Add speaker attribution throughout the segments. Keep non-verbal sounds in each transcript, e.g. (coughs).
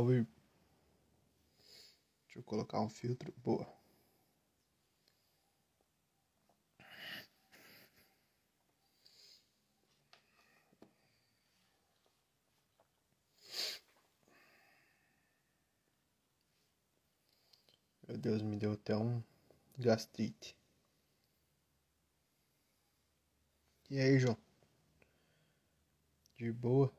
Speaker 1: Vivo. Deixa eu colocar um filtro. Boa. Meu Deus, me deu até um gastrite. E aí, João? De boa?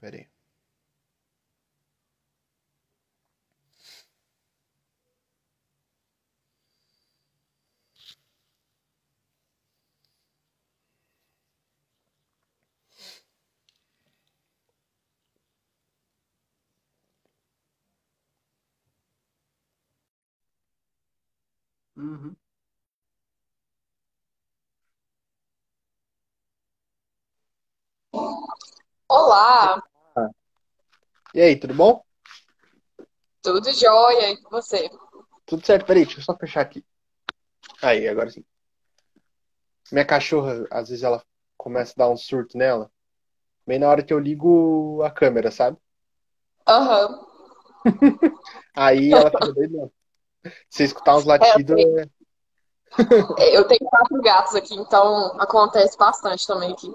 Speaker 1: Pera aí. Uhum.
Speaker 2: Olá,
Speaker 1: E aí, tudo bom?
Speaker 2: tudo jóia e com você?
Speaker 1: Tudo certo, peraí, deixa eu só fechar aqui. Aí, agora sim. Minha cachorra, às vezes ela começa a dar um surto nela, bem na hora que eu ligo a câmera, sabe?
Speaker 2: Aham. (laughs)
Speaker 1: Aí ela fica doida. Se escutar uns
Speaker 2: É, eu
Speaker 1: latidos,
Speaker 2: tenho,
Speaker 1: é...
Speaker 2: eu tenho quatro gatos aqui, então acontece bastante também aqui.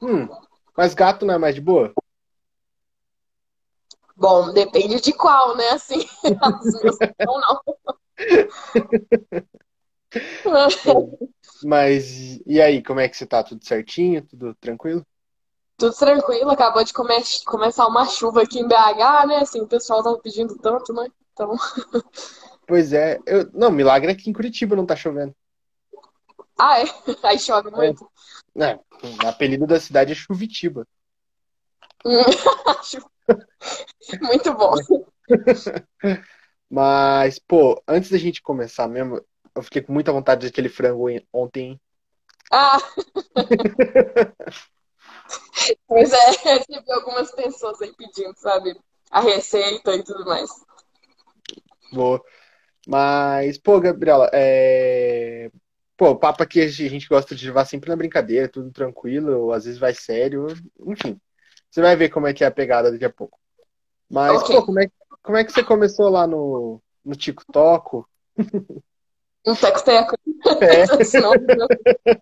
Speaker 1: Hum, mas gato não é mais de boa?
Speaker 2: Bom, depende de qual, né? Assim, (laughs) as minhas não.
Speaker 1: Mas, e aí, como é que você tá? Tudo certinho? Tudo tranquilo?
Speaker 2: Tudo tranquilo, acabou de come- começar uma chuva aqui em BH, né? Assim, o pessoal tava pedindo tanto, né? Então,
Speaker 1: Pois é, eu... não, milagre é que em Curitiba não tá chovendo.
Speaker 2: ah, é? (laughs) Aí chove
Speaker 1: É,
Speaker 2: muito.
Speaker 1: né, o apelido da cidade é Chuvitiba.
Speaker 2: Acho (laughs) muito bom.
Speaker 1: Mas, pô, antes da gente começar mesmo, eu fiquei com muita vontade de aquele frango em- ontem.
Speaker 2: Ah, (laughs) pois é, recebi algumas pessoas aí pedindo, sabe? A receita e tudo mais.
Speaker 1: Vou. Mas, pô, Gabriela, é... Pô, o papo aqui a gente gosta de levar sempre na brincadeira, tudo tranquilo, às vezes vai sério, enfim. Você vai ver como é que é a pegada daqui a pouco. Mas,
Speaker 2: Ok.
Speaker 1: pô, como é, como é que você começou lá no, no TikTok?
Speaker 2: Um teco-teco.
Speaker 1: É. (laughs)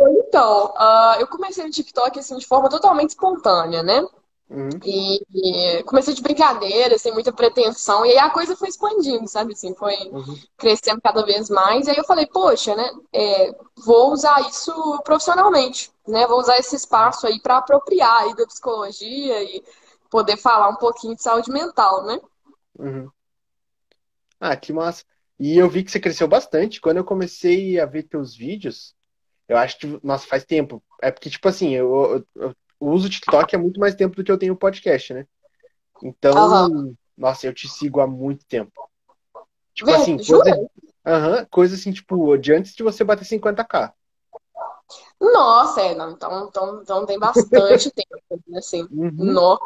Speaker 2: Então, ah, eu comecei no TikTok assim de forma totalmente espontânea, né?
Speaker 1: Uhum,
Speaker 2: E, comecei de brincadeira, sem muita pretensão, e aí a coisa foi expandindo, sabe? Assim, foi
Speaker 1: uhum,
Speaker 2: crescendo cada vez mais. E aí eu falei, poxa, né? é, vou usar isso profissionalmente, né? Vou usar esse espaço aí para apropriar aí da psicologia e poder falar um pouquinho de saúde mental, né?
Speaker 1: uhum. Ah, que massa. E eu vi que você cresceu bastante. Quando eu comecei a ver teus vídeos, eu acho que, nossa, faz tempo. É porque, tipo assim, eu, eu, eu uso o TikTok há muito mais tempo do que eu tenho o podcast, né? Então, nossa, eu te sigo há muito tempo. Tipo
Speaker 2: Vê,
Speaker 1: assim, coisa, aham, coisa assim, tipo, de antes de você bater 50k.
Speaker 2: Nossa, é, não, então, então, então tem bastante (laughs) tempo, né, assim.
Speaker 1: Uhum,
Speaker 2: No...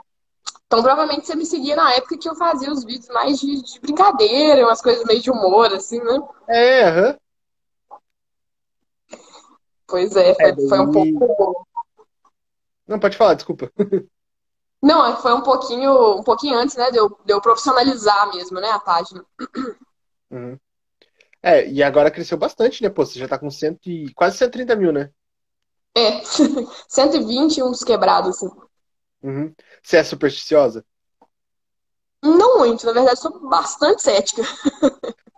Speaker 2: Então, provavelmente você me seguia na época que eu fazia os vídeos mais de, de brincadeira, umas coisas meio de humor, assim, né?
Speaker 1: é, aham.
Speaker 2: Pois é,
Speaker 1: É,
Speaker 2: foi, foi um pouco.
Speaker 1: Não, pode falar, desculpa.
Speaker 2: Não, é foi um pouquinho, um pouquinho antes, né, de eu, de eu profissionalizar mesmo, né, a página.
Speaker 1: Uhum. É, e agora cresceu bastante, né? Pô, você já tá com cento e... quase 130 mil, né?
Speaker 2: É, (laughs) 120 e uns quebrados, assim.
Speaker 1: Uhum. Você é supersticiosa?
Speaker 2: Não muito, na verdade, sou bastante cética. (laughs)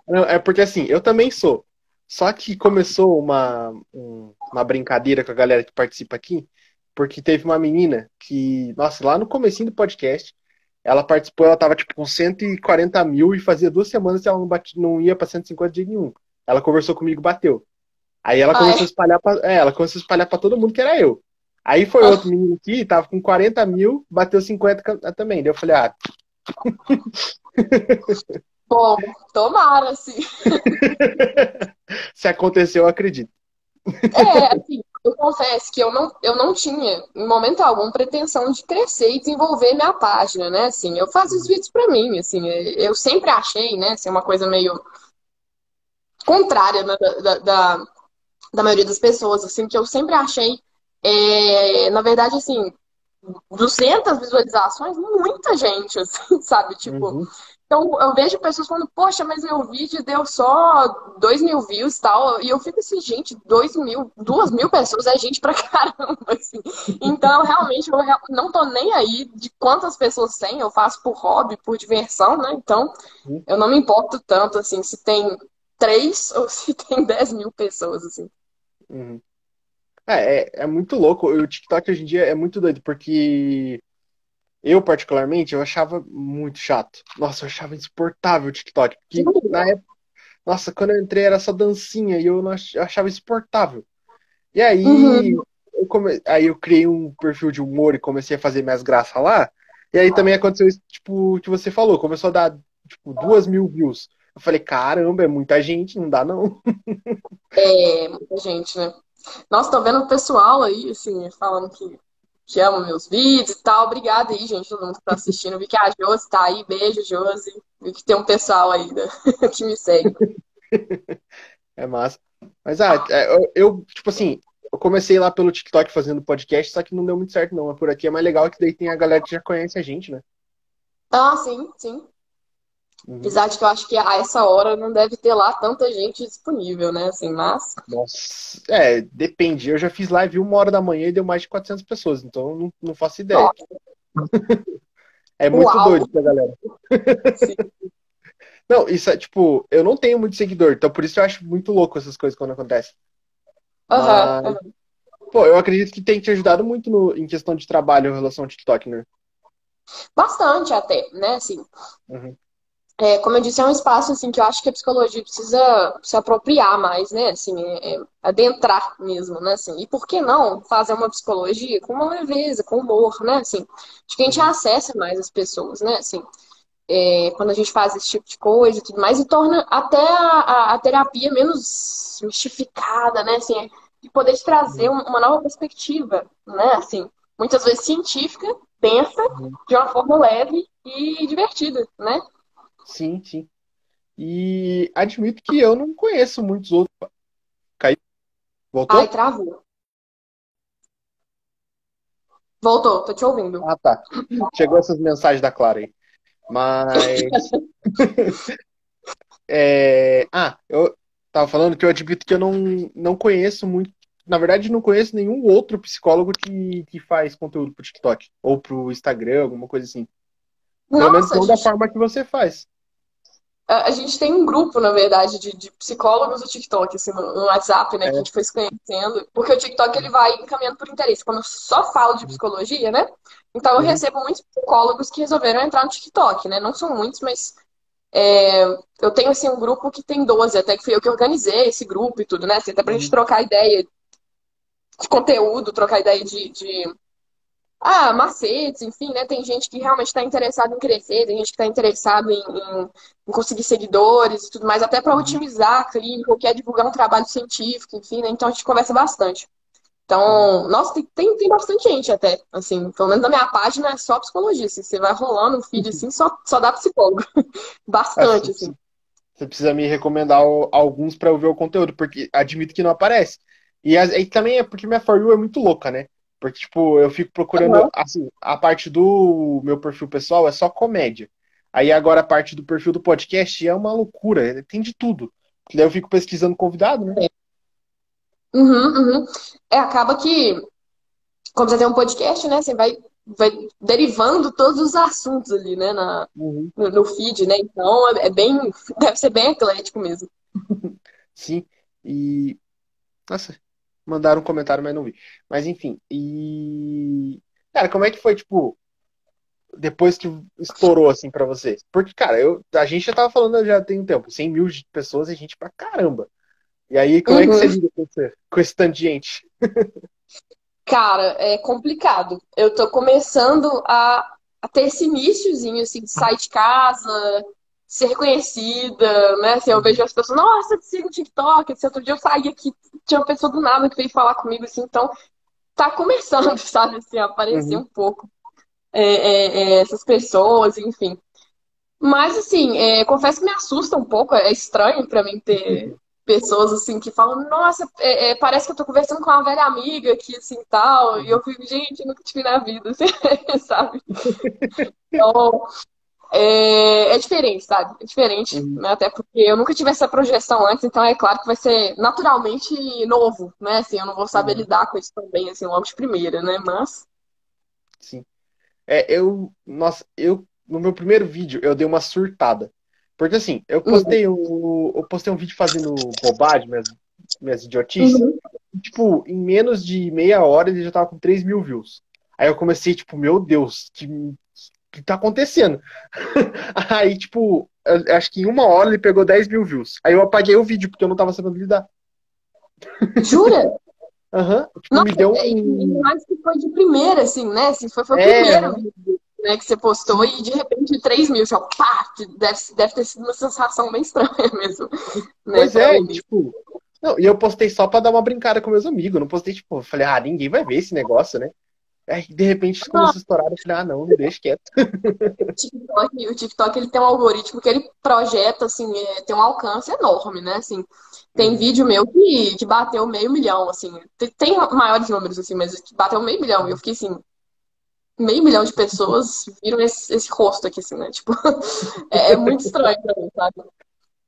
Speaker 1: Não, é porque assim, eu também sou. Só que começou uma, um- uma brincadeira com a galera que participa aqui, porque teve uma menina que, nossa, lá no comecinho do podcast, ela participou, ela tava tipo com 140 mil e fazia duas semanas que ela não, bate, não ia pra 150 de nenhum. Ela conversou comigo, bateu. Aí ela
Speaker 2: Ah,
Speaker 1: começou a
Speaker 2: é?
Speaker 1: espalhar pra, é, ela começou a espalhar pra todo mundo que era eu. Aí foi
Speaker 2: Ah,
Speaker 1: outro menino aqui, tava com 40 mil, bateu 50 ca- também. Daí eu falei, ah, (laughs)
Speaker 2: bom, tomara, assim. (laughs)
Speaker 1: se aconteceu, eu acredito.
Speaker 2: É, assim, eu confesso que eu não, eu não tinha, em momento algum, pretensão de crescer e desenvolver minha página, né? Assim, eu fazia os vídeos pra mim, assim, eu sempre achei, né, assim, uma coisa meio contrária, né, da, da, da- da maioria das pessoas, assim, que eu sempre achei é, na verdade, assim, 200 visualizações, muita gente, (laughs) assim, sabe? Tipo, uhum. Então eu vejo pessoas falando, poxa, mas meu vídeo deu só 2 mil views e tal. E eu fico assim, gente, 2 mil, 2 mil pessoas é gente pra (laughs) caramba, assim. Então, realmente, eu não tô nem aí de quantas pessoas tem, eu faço por hobby, por diversão, né? Então, uhum. eu não me importo tanto, assim, se tem 3 (laughs) ou se tem 10 mil pessoas, assim.
Speaker 1: Uhum. É, é, é, muito louco. O TikTok hoje em dia é muito doido, porque eu, particularmente, eu achava muito chato. Nossa, eu achava insuportável o TikTok. Porque na época, nossa, quando eu entrei era só dancinha e eu, não ach, eu achava insuportável. E aí, uhum. eu come... aí eu criei um perfil de humor e comecei a fazer minhas graças lá. E aí também aconteceu isso, tipo, o que você falou, começou a dar, tipo, duas mil views. Eu falei, caramba, é muita gente, não dá não.
Speaker 2: É, muita gente, né? Nossa, tô vendo o pessoal aí, assim, falando que, que ama meus vídeos e tal. Obrigada aí, gente, todo mundo que tá assistindo. Vi que a Josi tá aí. Beijo, Josi. Vi que tem um pessoal aí né, (laughs) que me segue. (laughs)
Speaker 1: É massa. Mas, ah, é, eu, eu, tipo assim, eu comecei lá pelo TikTok fazendo podcast, só que não deu muito certo, não. Mas por aqui é mais legal que daí tem a galera que já conhece a gente, né?
Speaker 2: Ah, sim, sim. Uhum. Apesar de que eu acho que a essa hora não deve ter lá tanta gente disponível, né? Assim, mas.
Speaker 1: Nossa, é, depende. Eu já fiz live uma hora da manhã e deu mais de 400 pessoas, então não, não faço ideia. (laughs) é muito Uau. doido pra galera. Sim. (laughs) Não, isso é tipo, eu não tenho muito seguidor, então por isso eu acho muito louco essas coisas quando acontecem.
Speaker 2: Aham. Mas... Uhum.
Speaker 1: Pô, eu acredito que tem te ajudado muito no, em questão de trabalho em relação ao TikTok, né?
Speaker 2: Bastante até, né? Assim, uhum é, como eu disse, é um espaço assim que eu acho que a psicologia precisa se apropriar mais, né? Assim, é, é, adentrar mesmo, né? Assim, e por que não fazer uma psicologia com uma leveza, com humor, né? Assim, de que a gente acessa mais as pessoas, né? Assim, é, quando a gente faz esse tipo de coisa e tudo mais, e torna até a, a, a terapia menos mistificada, né? Assim, de poder te trazer uma nova perspectiva, né? Assim, muitas vezes científica, pensa de uma forma leve e divertida, né?
Speaker 1: Sim, sim. E admito que eu não conheço muitos outros. Caiu? Voltou?
Speaker 2: Ai, travou. Voltou, tô te ouvindo.
Speaker 1: Ah, tá. Chegou essas mensagens da Clara aí. Mas. (laughs) é... Ah, eu tava falando que eu admito que eu não, não conheço muito. Na verdade, não conheço nenhum outro psicólogo que, que faz conteúdo pro TikTok ou pro Instagram, alguma coisa assim. Pelo Nossa, menos não gente... da forma que você faz
Speaker 2: a gente tem um grupo, na verdade, de, de psicólogos do TikTok, assim, no, no WhatsApp, né, é. que a gente foi se conhecendo, porque o TikTok ele vai encaminhando por interesse. Quando eu só falo de psicologia, né? Então eu uhum. recebo muitos psicólogos que resolveram entrar no TikTok, né? Não são muitos, mas é, eu tenho assim um grupo que tem 12, até que fui eu que organizei esse grupo e tudo, né? Assim, até pra uhum. gente trocar ideia de conteúdo, trocar ideia de, de ah, macetes, enfim, né? Tem gente que realmente está interessado em crescer, tem gente que está interessado em, em, em, conseguir seguidores e tudo mais, até para uhum. otimizar a clínica, ou quer divulgar um trabalho científico, enfim, né? Então a gente conversa bastante. Então, uhum. nossa, tem, tem, tem, bastante gente até, assim, pelo menos na minha página é só psicologia, assim, você vai rolando um feed assim, só, só dá psicólogo. (laughs) bastante, assim.
Speaker 1: Você precisa me recomendar alguns para eu ver o conteúdo, porque admito que não aparece. E, e também é porque minha For You é muito louca, né? Porque, tipo, eu fico procurando. Uhum. Assim, a parte do meu perfil pessoal é só comédia. Aí agora a parte do perfil do podcast é uma loucura, tem de tudo. Daí eu fico pesquisando convidado, né?
Speaker 2: Uhum, uhum. É, acaba que, como você tem um podcast, né? Você vai, vai derivando todos os assuntos ali, né? Na, uhum. no, no, feed, né? Então é, é bem. (laughs) Deve ser bem eclético mesmo.
Speaker 1: Sim. E. Nossa, mandaram um comentário, mas não vi. Mas enfim, e. Cara, como é que foi, tipo, depois que estourou assim para você? Porque, cara, eu, a gente já tava falando já tem um tempo, 100 mil pessoas é gente pra caramba. E aí, como uhum. é que você uhum. lida com, você, com esse tanto de gente? (laughs)
Speaker 2: Cara, é complicado. Eu tô começando a, a ter esse iníciozinho, assim, de sair de casa, ser reconhecida, né? Assim, eu vejo as pessoas, nossa, te sigo no TikTok. Esse outro dia eu saí aqui, tinha uma pessoa do nada que veio falar comigo, assim, então tá começando, (laughs) sabe, assim, a aparecer uhum. um pouco é, é, é, essas pessoas, enfim. Mas, assim, é, confesso que me assusta um pouco, é estranho para mim ter, (laughs) pessoas assim que falam, nossa, é, é, parece que eu tô conversando com uma velha amiga aqui, assim, tal, e eu fico, gente, nunca tive na vida, (laughs) assim, sabe? Então, é, é, diferente, sabe? É diferente, uhum. né? Até porque eu nunca tive essa projeção antes, então é claro que vai ser naturalmente novo, né? Assim, eu não vou saber uhum. lidar com isso também, assim, logo de primeira, né? Mas.
Speaker 1: Sim. É, eu. Nossa, eu. No meu primeiro vídeo, eu dei uma surtada. Porque assim, eu postei, uhum. um, eu postei um vídeo fazendo bobagem, minhas, minhas idiotices. Uhum. E, tipo, em menos de meia hora ele já tava com 3 mil views. Aí eu comecei, tipo, meu Deus, que, que tá acontecendo? (laughs) Aí, tipo, acho que em uma hora ele pegou 10 mil views. Aí eu apaguei o vídeo, porque eu não tava sabendo lidar.
Speaker 2: Jura? (laughs)
Speaker 1: Aham. Uhum. Tipo, me deu
Speaker 2: é, um. Mais que foi de primeira, assim, né? Assim, foi, foi o é... primeiro vídeo né, que você postou e de repente 3 mil, só pá, deve, deve ter sido uma sensação bem estranha (laughs) mesmo.
Speaker 1: Né, pois é, tipo. Não, e eu postei só pra dar uma brincada com meus amigos. Não postei, tipo, falei, ah, ninguém vai ver esse negócio, né? Aí, de repente, começou a estourar, falei, ah, não, não deixa quieto. (laughs)
Speaker 2: O TikTok, o TikTok, ele tem um algoritmo que ele projeta, assim, é, tem um alcance enorme, né, assim. Tem uhum. vídeo meu que, que bateu meio milhão, assim. Tem, tem maiores números, assim, mas bateu meio milhão. E eu fiquei assim, meio milhão de pessoas viram esse, esse rosto aqui, assim, né? Tipo, (laughs) é, é, muito estranho pra mim, sabe?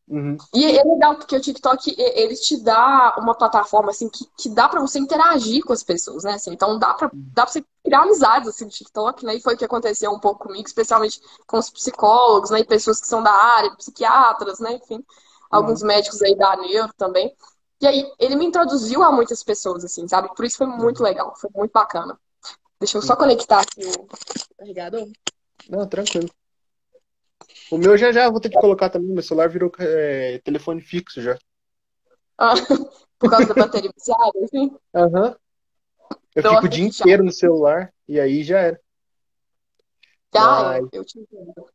Speaker 2: Uhum. E é legal porque o TikTok, ele te dá uma plataforma, assim, que, que dá pra você interagir com as pessoas, né? Assim, então dá pra, dá pra você criar amizades, assim, no TikTok, né? E foi o que aconteceu um pouco comigo, especialmente com os psicólogos, né? E pessoas que são da área, psiquiatras, né? Enfim, alguns uhum. médicos aí da neuro também. E aí, ele me introduziu a muitas pessoas, assim, sabe? Por isso foi muito legal, foi muito bacana. Deixa eu só conectar aqui o carregador.
Speaker 1: Não, tranquilo. O meu já já vou ter que colocar também. Meu celular virou é, telefone fixo já.
Speaker 2: Ah, (laughs) por causa da bateria viciada, assim?
Speaker 1: Aham. Uhum. Eu então, fico o dia inteiro no celular e aí já era.
Speaker 2: Ah, Mas... eu te entendo.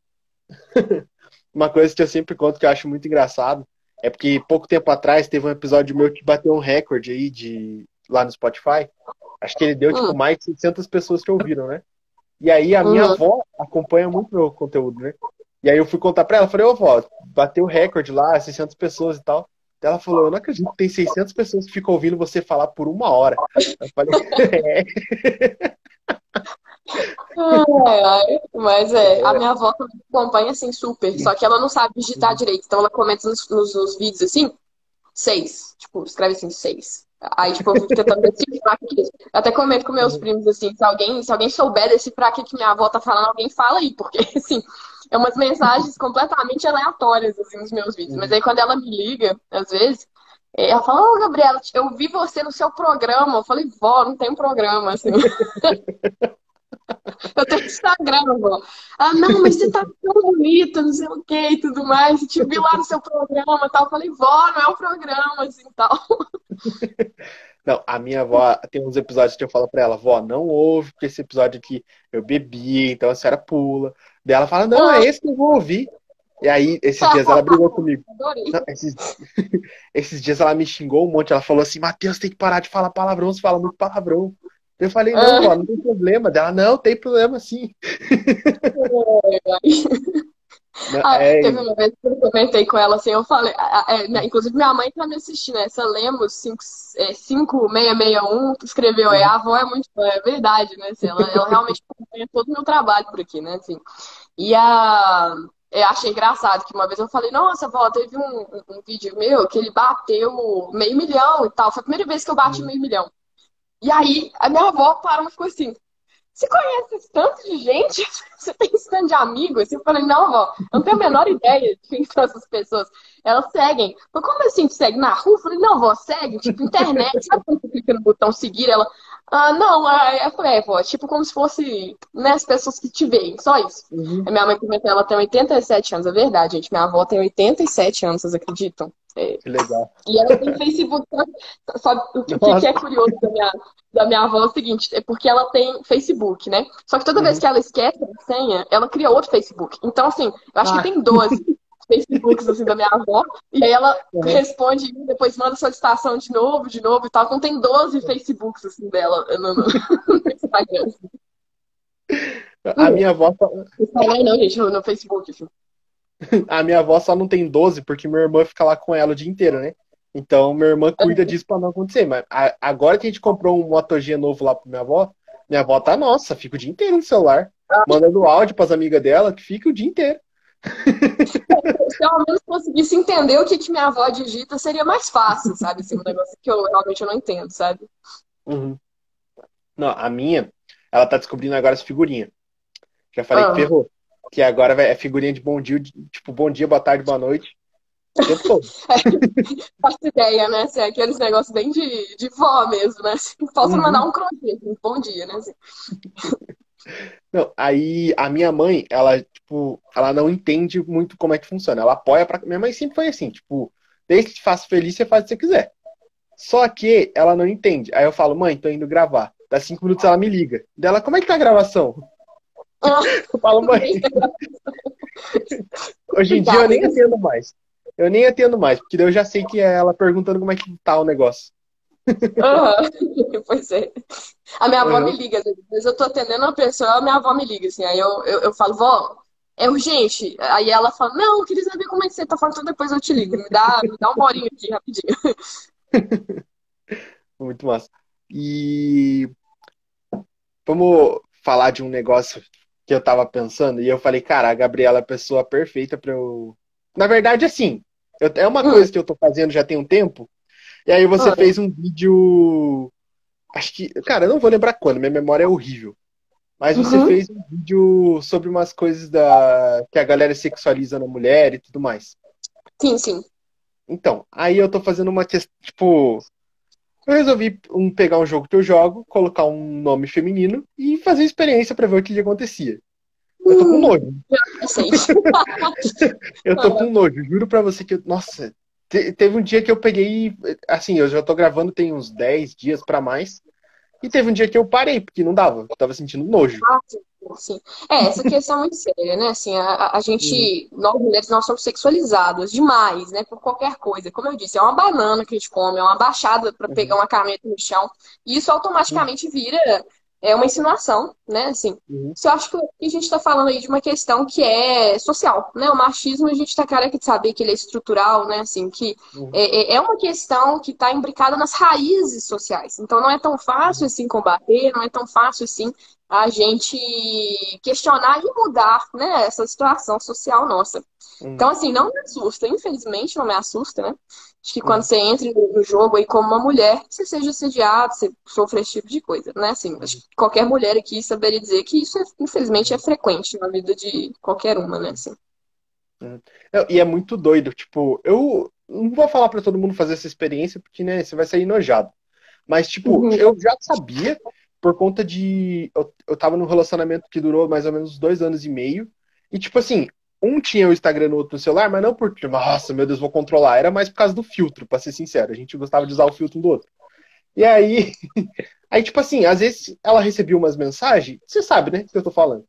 Speaker 2: (laughs)
Speaker 1: Uma coisa que eu sempre conto que eu acho muito engraçado é porque pouco tempo atrás teve um episódio meu que bateu um recorde aí de lá no Spotify. Acho que ele deu, tipo, hum. mais de 600 pessoas que ouviram, né? E aí a minha uhum. avó acompanha muito meu conteúdo, né? E aí eu fui contar pra ela, falei, ô avó, bateu o recorde lá, 600 pessoas e tal. Ela falou, eu não acredito que tem 600 pessoas que ficam ouvindo você falar por uma hora. Eu falei, (laughs) é.
Speaker 2: Mas é, a minha avó acompanha assim super, só que ela não sabe digitar direito, então ela comenta nos, nos, nos vídeos assim, seis, tipo, escreve assim, seis. Aí, tipo, eu fico tentando decifrar aqui. Eu até comento com meus primos, assim, se alguém, se alguém souber decifrar o que minha avó tá falando, alguém fala aí, porque, (laughs) assim, é umas mensagens completamente aleatórias, assim, nos meus vídeos. Mas aí, quando ela me liga, às vezes, ela fala, ô, oh, Gabriela, eu vi você no seu programa. Eu falei, vó, não tem programa, assim. (laughs) Eu tenho Instagram, vó. Ah, não, mas você tá tão bonita, não sei o que e tudo mais. Te vi lá no seu programa tal. Eu falei, vó, não é um programa, assim, tal. (laughs)
Speaker 1: Não, a minha avó tem uns episódios que eu falo pra ela, vó, não ouve, porque esse episódio aqui eu bebi, então a senhora pula. Daí ela fala, não, é esse que eu vou ouvir. E aí, esses dias ela brigou (laughs) comigo. Não, esses, (laughs) esses, dias ela me xingou um monte. Ela falou assim: Matheus, tem que parar de falar palavrão, você fala muito palavrão. Eu falei, não, ah. não tem problema. Dela, não, tem problema sim. (laughs)
Speaker 2: ah, é... Teve uma vez que eu comentei com ela assim, eu falei, é, né, inclusive minha mãe tá me assistindo, né? Essa Lemos 5661 que escreveu aí, a avó é muito é verdade, né? Assim, ela, ela realmente (laughs) acompanha todo o meu trabalho por aqui, né? Assim, e a. Eu achei engraçado que uma vez eu falei, nossa, avó, teve um, um, vídeo meu que ele bateu meio milhão e tal. Foi a primeira vez que eu bati uhum. meio milhão. E aí, a minha avó parou e ficou assim: Você conhece tanto de gente? (laughs) Você tem esse tanto de amigos? Eu falei: Não, avó, eu não tenho a menor ideia de quem são essas pessoas. Elas seguem. Mas como assim te segue na rua? Eu falei: Não, avó, segue. Tipo, internet. Sabe quando você clica no botão seguir? Ela. Ah, não, aí eu falei, é, vó, tipo como se fosse né, as pessoas que te veem, só isso. Uhum. A minha mãe comentou, ela tem 87 anos, é verdade, gente. Minha avó tem 87 anos, vocês acreditam?
Speaker 1: É. Que legal.
Speaker 2: E ela tem Facebook. Sabe o que, que, é curioso da minha, da minha avó é o seguinte: é porque ela tem Facebook, né? Só que toda uhum. vez que ela esquece a senha, ela cria outro Facebook. Então, assim, eu acho ah. que tem 12 Facebooks assim, da minha avó. E aí ela uhum. responde, depois manda solicitação de novo, de novo e tal. Então tem 12 Facebooks assim, dela no, (laughs) no Instagram.
Speaker 1: A minha avó.
Speaker 2: Não, não, gente, no, no Facebook, assim.
Speaker 1: A minha avó só não tem 12 porque minha irmã fica lá com ela o dia inteiro, né? Então, minha irmã cuida disso pra não acontecer. Mas a- agora que a gente comprou um Moto G novo lá pra minha avó, minha avó tá nossa, fica o dia inteiro no celular, mandando áudio pras amigas dela, que fica o dia inteiro.
Speaker 2: Se eu ao menos conseguisse entender o que, que minha avó digita, seria mais fácil, sabe? Assim, um negócio que eu realmente eu não entendo, sabe?
Speaker 1: Uhum. Não, a minha, ela tá descobrindo agora as figurinhas. Já falei
Speaker 2: Ah.
Speaker 1: que ferrou. Que agora é figurinha de bom dia, tipo, bom dia, boa tarde, boa noite. Todo. (laughs)
Speaker 2: Faço ideia, né? Assim, aqueles negócios bem de, de vó mesmo, né? Assim, falta
Speaker 1: Uhum.
Speaker 2: mandar um crochê, assim, bom dia, né? Assim.
Speaker 1: Não, aí a minha mãe, ela, tipo, ela não entende muito como é que funciona. Ela apoia pra. Minha mãe sempre foi assim, tipo, desde que te faça feliz, você faz o que você quiser. Só que ela não entende. Aí eu falo, mãe, tô indo gravar. Dá cinco minutos ela me liga. Dela, como é que tá a gravação? (laughs) Eu falo, mãe, hoje em dia eu nem atendo mais. Eu nem atendo mais, porque eu já sei que é ela perguntando como é que tá o negócio.
Speaker 2: Aham. (laughs) Pois é. A minha avó
Speaker 1: Uhum.
Speaker 2: me liga, às vezes eu tô atendendo uma pessoa, a minha avó me liga, assim, aí eu, eu, eu falo, vó, é urgente. Aí ela fala, não, eu queria saber como é que você tá falando, então depois eu te ligo. Me dá, me dá uma horinha aqui, rapidinho. (laughs)
Speaker 1: Muito massa. E vamos falar de um negócio que eu tava pensando, e eu falei, cara, a Gabriela é a pessoa perfeita pra eu. Na verdade, assim, eu- é uma
Speaker 2: Hum.
Speaker 1: coisa que eu tô fazendo já tem um tempo, e aí você
Speaker 2: Ah.
Speaker 1: fez um vídeo. Acho que. Cara, eu não vou lembrar quando, minha memória é horrível. Mas você
Speaker 2: Uhum.
Speaker 1: fez um vídeo sobre umas coisas da que a galera sexualiza na mulher e tudo mais.
Speaker 2: Sim, sim.
Speaker 1: Então, aí eu tô fazendo uma questão, tipo, eu resolvi um, pegar um jogo que eu jogo, colocar um nome feminino e fazer experiência pra ver o que que acontecia. Eu tô com nojo. (laughs)
Speaker 2: Eu
Speaker 1: tô com nojo, juro pra você que, eu- nossa, te- teve um dia que eu peguei, assim, eu já tô gravando tem uns 10 dias pra mais, e teve um dia que eu parei, porque não dava, eu tava sentindo nojo.
Speaker 2: Sim, sim. É, essa questão é muito séria, né? Assim, a, a- gente, nós mulheres, nós somos sexualizadas demais, né? Por qualquer coisa. Como eu disse, é uma banana que a gente come, é uma baixada para
Speaker 1: Uhum.
Speaker 2: pegar uma caneta no chão. E isso automaticamente vira é uma insinuação, né? Assim,
Speaker 1: Uhum.
Speaker 2: isso eu acho que a gente está falando aí de uma questão que é social, né? O machismo, a gente está careca de saber que ele é estrutural, né? Assim, que
Speaker 1: Uhum.
Speaker 2: é, é- é uma questão que está imbricada nas raízes sociais. Então, não é tão fácil assim combater, não é tão fácil assim a gente questionar e mudar, né, essa situação social nossa.
Speaker 1: Uhum.
Speaker 2: Então, assim, não me assusta, infelizmente não me assusta, né? Acho que quando você entra no jogo aí como uma mulher, você seja assediado, você sofre esse tipo de coisa, né? Assim, acho que qualquer mulher aqui saberia dizer que isso, é, infelizmente, é frequente na vida de qualquer uma, né? Assim.
Speaker 1: Não, E é muito doido, tipo, eu não vou falar pra todo mundo fazer essa experiência, porque, né, você vai sair enojado. Mas, tipo,
Speaker 2: Uhum.
Speaker 1: eu já sabia, por conta de. Eu, eu tava num relacionamento que durou mais ou menos dois anos e meio. E, tipo assim, um tinha o Instagram no outro no celular, mas não porque, nossa, meu Deus, vou controlar. Era mais por causa do filtro, pra ser sincero. A gente gostava de usar o filtro um do outro. E aí, (laughs) aí, tipo assim, às vezes ela recebia umas mensagens, você sabe, né, que eu tô falando.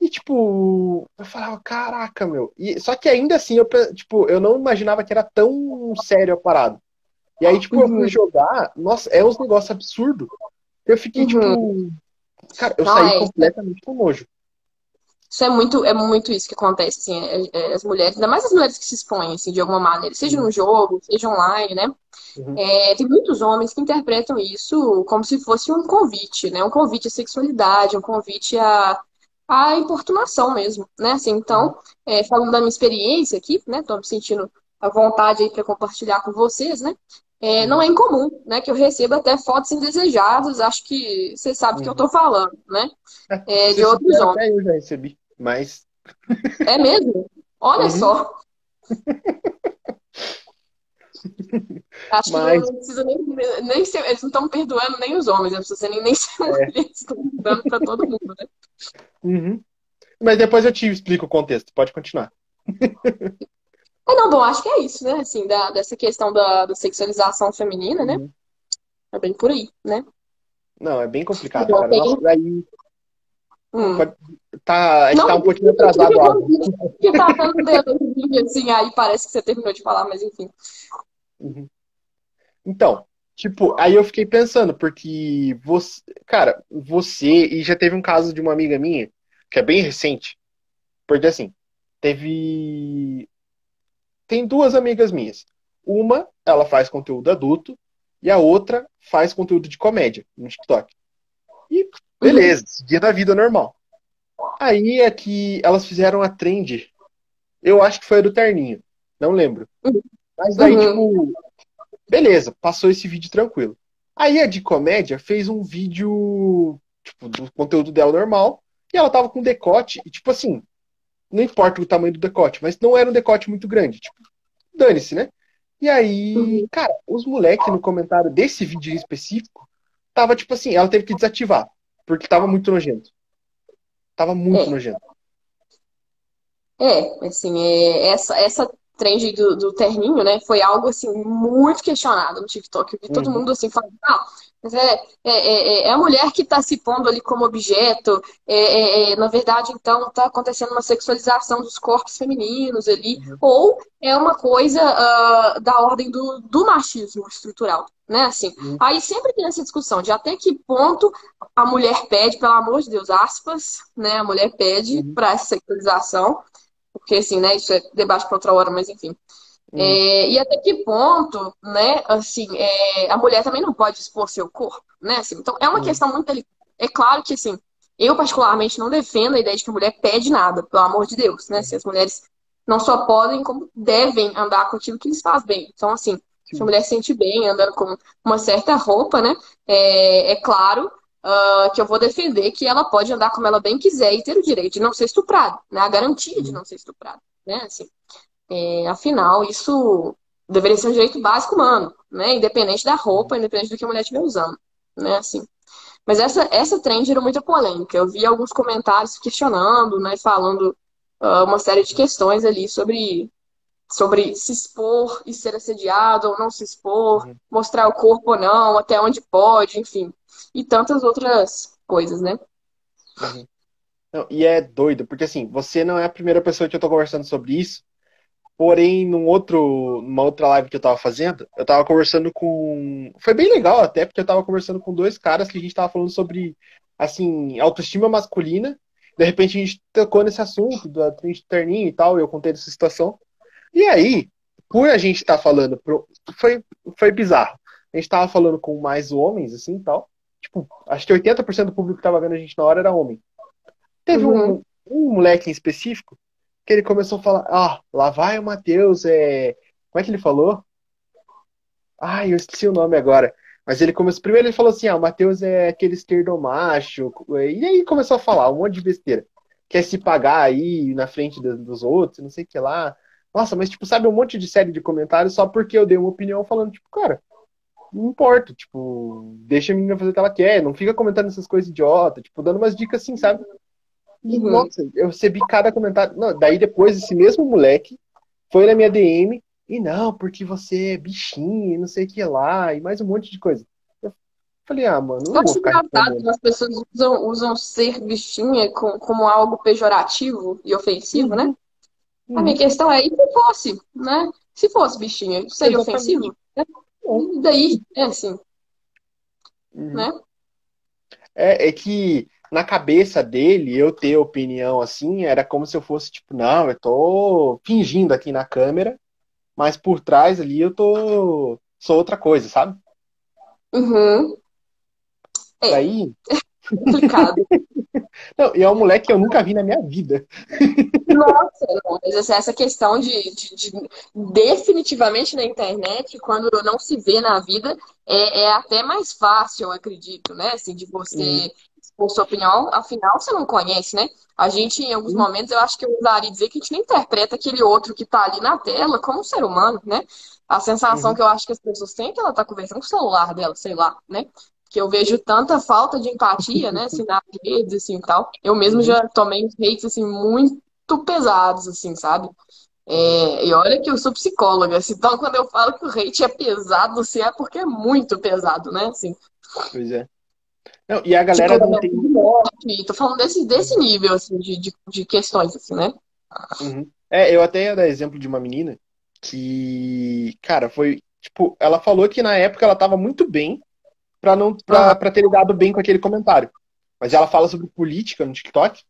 Speaker 1: E, tipo, eu falava, caraca, meu. E, só que ainda assim, eu, tipo, eu não imaginava que era tão sério a parada. E aí, tipo, eu fui
Speaker 2: Uhum.
Speaker 1: jogar, nossa, é uns negócios absurdos. Eu fiquei,
Speaker 2: Uhum.
Speaker 1: tipo, cara, eu
Speaker 2: Não,
Speaker 1: saí
Speaker 2: é.
Speaker 1: completamente com nojo.
Speaker 2: Isso é muito, é muito isso que acontece, assim, é- é- as mulheres, ainda mais as mulheres que se expõem, assim, de alguma maneira, seja no jogo, seja online, né?
Speaker 1: Uhum.
Speaker 2: É, tem muitos homens que interpretam isso como se fosse um convite, né? Um convite à sexualidade, um convite à, à importunação mesmo, né? Assim, então, é, falando da minha experiência aqui, né? Tô me sentindo à vontade aí para compartilhar com vocês, né? É, não é incomum, né? Que eu receba até fotos indesejadas, acho que você sabe do que eu tô falando, né? É, de outros homens.
Speaker 1: Até eu já recebi, mas.
Speaker 2: É mesmo? Olha
Speaker 1: Uhum.
Speaker 2: só. (laughs) Acho que
Speaker 1: Mas-
Speaker 2: não precisa nem, nem ser, eles não estão perdoando nem os homens, não precisa nem, nem (laughs) ser
Speaker 1: É.
Speaker 2: mulheres, estão dando para todo mundo, né?
Speaker 1: Uhum. Mas depois eu te explico o contexto, pode continuar. (laughs)
Speaker 2: É, não, bom, acho que é isso, né? Assim, da, dessa questão da, da sexualização feminina, né?
Speaker 1: Uhum.
Speaker 2: É bem por aí, né?
Speaker 1: Não, é bem complicado,
Speaker 2: Bom,
Speaker 1: cara.
Speaker 2: tem-
Speaker 1: Nossa, aí
Speaker 2: Hum.
Speaker 1: tá, a gente
Speaker 2: Não,
Speaker 1: tá um pouquinho atrasado.
Speaker 2: Porque tá dando dedo assim, aí parece que você terminou de falar, mas enfim.
Speaker 1: Uhum. Então, tipo, aí eu fiquei pensando, porque você, cara, você, e já teve um caso de uma amiga minha, que é bem recente, porque assim, teve. Tem duas amigas minhas. Uma, ela faz conteúdo adulto, e a outra faz conteúdo de comédia no TikTok. E beleza, seguindo a vida normal. Aí é que elas fizeram a trend. Eu acho que foi a do terninho. Não lembro. Mas daí, uhum. tipo, beleza, passou esse vídeo tranquilo. Aí a de comédia fez um vídeo, tipo, do conteúdo dela normal, e ela tava com decote, e tipo assim, não importa o tamanho do decote, mas não era um decote muito grande. Tipo, dane-se, né? E aí, uhum. cara, os moleques no comentário desse vídeo em específico, tava tipo assim, ela teve que desativar, porque tava muito nojento. Tava muito
Speaker 2: é.
Speaker 1: nojento.
Speaker 2: É, assim, é, essa, essa trend do, do terninho, né? Foi algo assim muito questionado no TikTok. Eu vi todo uhum. mundo assim falando, ah, é, é, é, é a mulher que está se pondo ali como objeto. É, é, é na verdade, então, está acontecendo uma sexualização dos corpos femininos ali. Uhum. Ou é uma coisa uh, da ordem do, do machismo estrutural. Né, assim, uhum. Aí sempre tem essa discussão de até que ponto a mulher pede, pelo amor de Deus, aspas, né? A mulher pede uhum. para essa sexualização porque assim, né, isso é debate para outra hora, mas enfim. Hum. É, e até que ponto, né, assim, é, a mulher também não pode expor seu corpo, né, assim, então é uma hum. questão muito delicada. É claro que, assim, eu particularmente não defendo a ideia de que a mulher pede nada, pelo amor de Deus, né, se as mulheres não só podem, como devem andar com aquilo que lhes faz bem. Então, assim, se a mulher se sente bem andando com uma certa roupa, né, é, é claro uh, que eu vou defender que ela pode andar como ela bem quiser e ter o direito de não ser estuprada, né? A garantia de não ser estuprada, né? Assim, é, afinal, isso deveria ser um direito básico humano, né? Independente da roupa, independente do que a mulher estiver usando, né? Assim. Mas essa, essa trend gerou muita polêmica. Eu vi alguns comentários questionando, né? Falando uh, uma série de questões ali sobre sobre se expor e ser assediado ou não se expor, uhum. mostrar o corpo ou não, até onde pode, enfim e tantas outras coisas, né?
Speaker 1: Uhum. Não, e é doido, porque assim, você não é a primeira pessoa que eu tô conversando sobre isso, porém, num outro, numa outra live que eu tava fazendo, eu tava conversando com. Foi bem legal até, porque eu tava conversando com dois caras que a gente tava falando sobre, assim, autoestima masculina. De repente a gente tocou nesse assunto da trend terninho e tal, e eu contei dessa situação. E aí, por a gente estar tá falando, foi, foi bizarro. A gente tava falando com mais homens, assim e tal tipo, acho que 80% do público que tava vendo a gente na hora era homem. Teve uhum. um, um moleque em específico que ele começou a falar, ah, lá vai o Matheus, é... Como é que ele falou? Ai, eu esqueci o nome agora. Mas ele começou. Primeiro ele falou assim: ah, o Matheus é aquele esquerdomacho. E aí começou a falar um monte de besteira. Quer se pagar aí na frente dos outros, não sei o que lá. Nossa, mas tipo, sabe um monte de série de comentários só porque eu dei uma opinião falando, tipo, cara, não importa, tipo, deixa a menina fazer o que ela quer, não fica comentando essas coisas idiota, tipo, dando umas dicas assim, sabe? E, uhum. nossa, eu recebi cada comentário. Não, daí depois esse mesmo moleque foi na minha DM e não, porque você é bichinho e não sei o que lá, e mais um monte de coisa. Eu falei, ah, mano, não vou ficar
Speaker 2: engraçado as pessoas usam, usam ser bichinha como, como algo pejorativo e ofensivo, né? uhum. né? Uhum. A minha questão é, e se fosse, né? Se fosse bichinha, seria Exatamente. ofensivo? E daí, é assim. Uhum. Né?
Speaker 1: É, é que na cabeça dele, eu ter opinião assim, era como se eu fosse, tipo, não, eu tô fingindo aqui na câmera, mas por trás ali eu tô. sou outra coisa, sabe?
Speaker 2: Uhum.
Speaker 1: É. Daí. (laughs) complicado. (laughs) Não, e é um moleque que eu nunca vi na minha vida. (laughs)
Speaker 2: Nossa, não, mas essa questão de, de, de, definitivamente na internet, quando não se vê na vida, é, é até mais fácil, eu acredito, né? Assim, de você hum. Expor sua opinião, afinal você não conhece, né? A gente, em alguns momentos, eu acho que eu usaria dizer que a gente não interpreta aquele outro que tá ali na tela como um ser humano, né? A sensação uhum. que eu acho que as pessoas têm é que ela tá conversando com o celular dela, sei lá, né? que eu vejo tanta falta de empatia, né, assim, nas redes, assim, e tal. Eu mesmo uhum. já tomei uns hates, assim, muito pesados, assim, sabe? É, e olha que eu sou psicóloga, assim, então quando eu falo que o hate é pesado, assim, é porque é muito pesado, né, assim.
Speaker 1: Pois é. Não, e a galera não tem...
Speaker 2: Morte, tô falando desse, desse nível, assim, de, de, de questões, assim, né?
Speaker 1: Uhum. É, eu até ia dar exemplo de uma menina que, cara, foi, tipo, ela falou que na época ela tava muito bem, para não pra, pra ter lidado bem com aquele comentário. Mas ela fala sobre política no TikTok.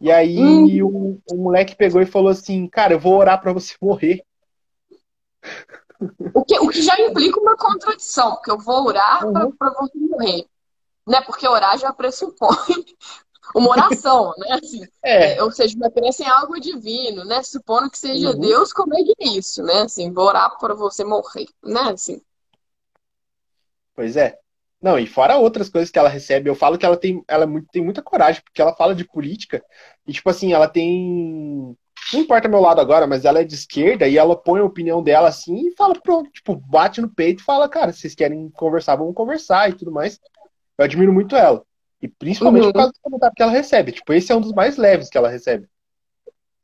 Speaker 1: E aí hum. o, o moleque pegou e falou assim, cara, eu vou orar para você (laughs) morrer.
Speaker 2: O que, o que já implica uma contradição, porque eu vou orar
Speaker 1: Uhum.
Speaker 2: para você morrer. Né? Porque orar já pressupõe (laughs) uma oração, né? Assim,
Speaker 1: É,
Speaker 2: é, ou seja, uma crença em algo divino, né? Supondo que seja
Speaker 1: uhum.
Speaker 2: Deus, como é que é isso, né? Assim, vou orar para você morrer, né? Assim,
Speaker 1: Pois é. Não, e fora outras coisas que ela recebe, eu falo que ela tem, ela é muito- tem muita coragem, porque ela fala de política, e tipo assim, ela tem. Não importa meu lado agora, mas ela é de esquerda e ela põe a opinião dela assim e fala, pronto, tipo, bate no peito e fala, cara, vocês querem conversar, vamos conversar e tudo mais. Eu admiro muito ela. E principalmente
Speaker 2: Uhum.
Speaker 1: por causa do comentário que ela recebe. Tipo, esse é um dos mais leves que ela recebe.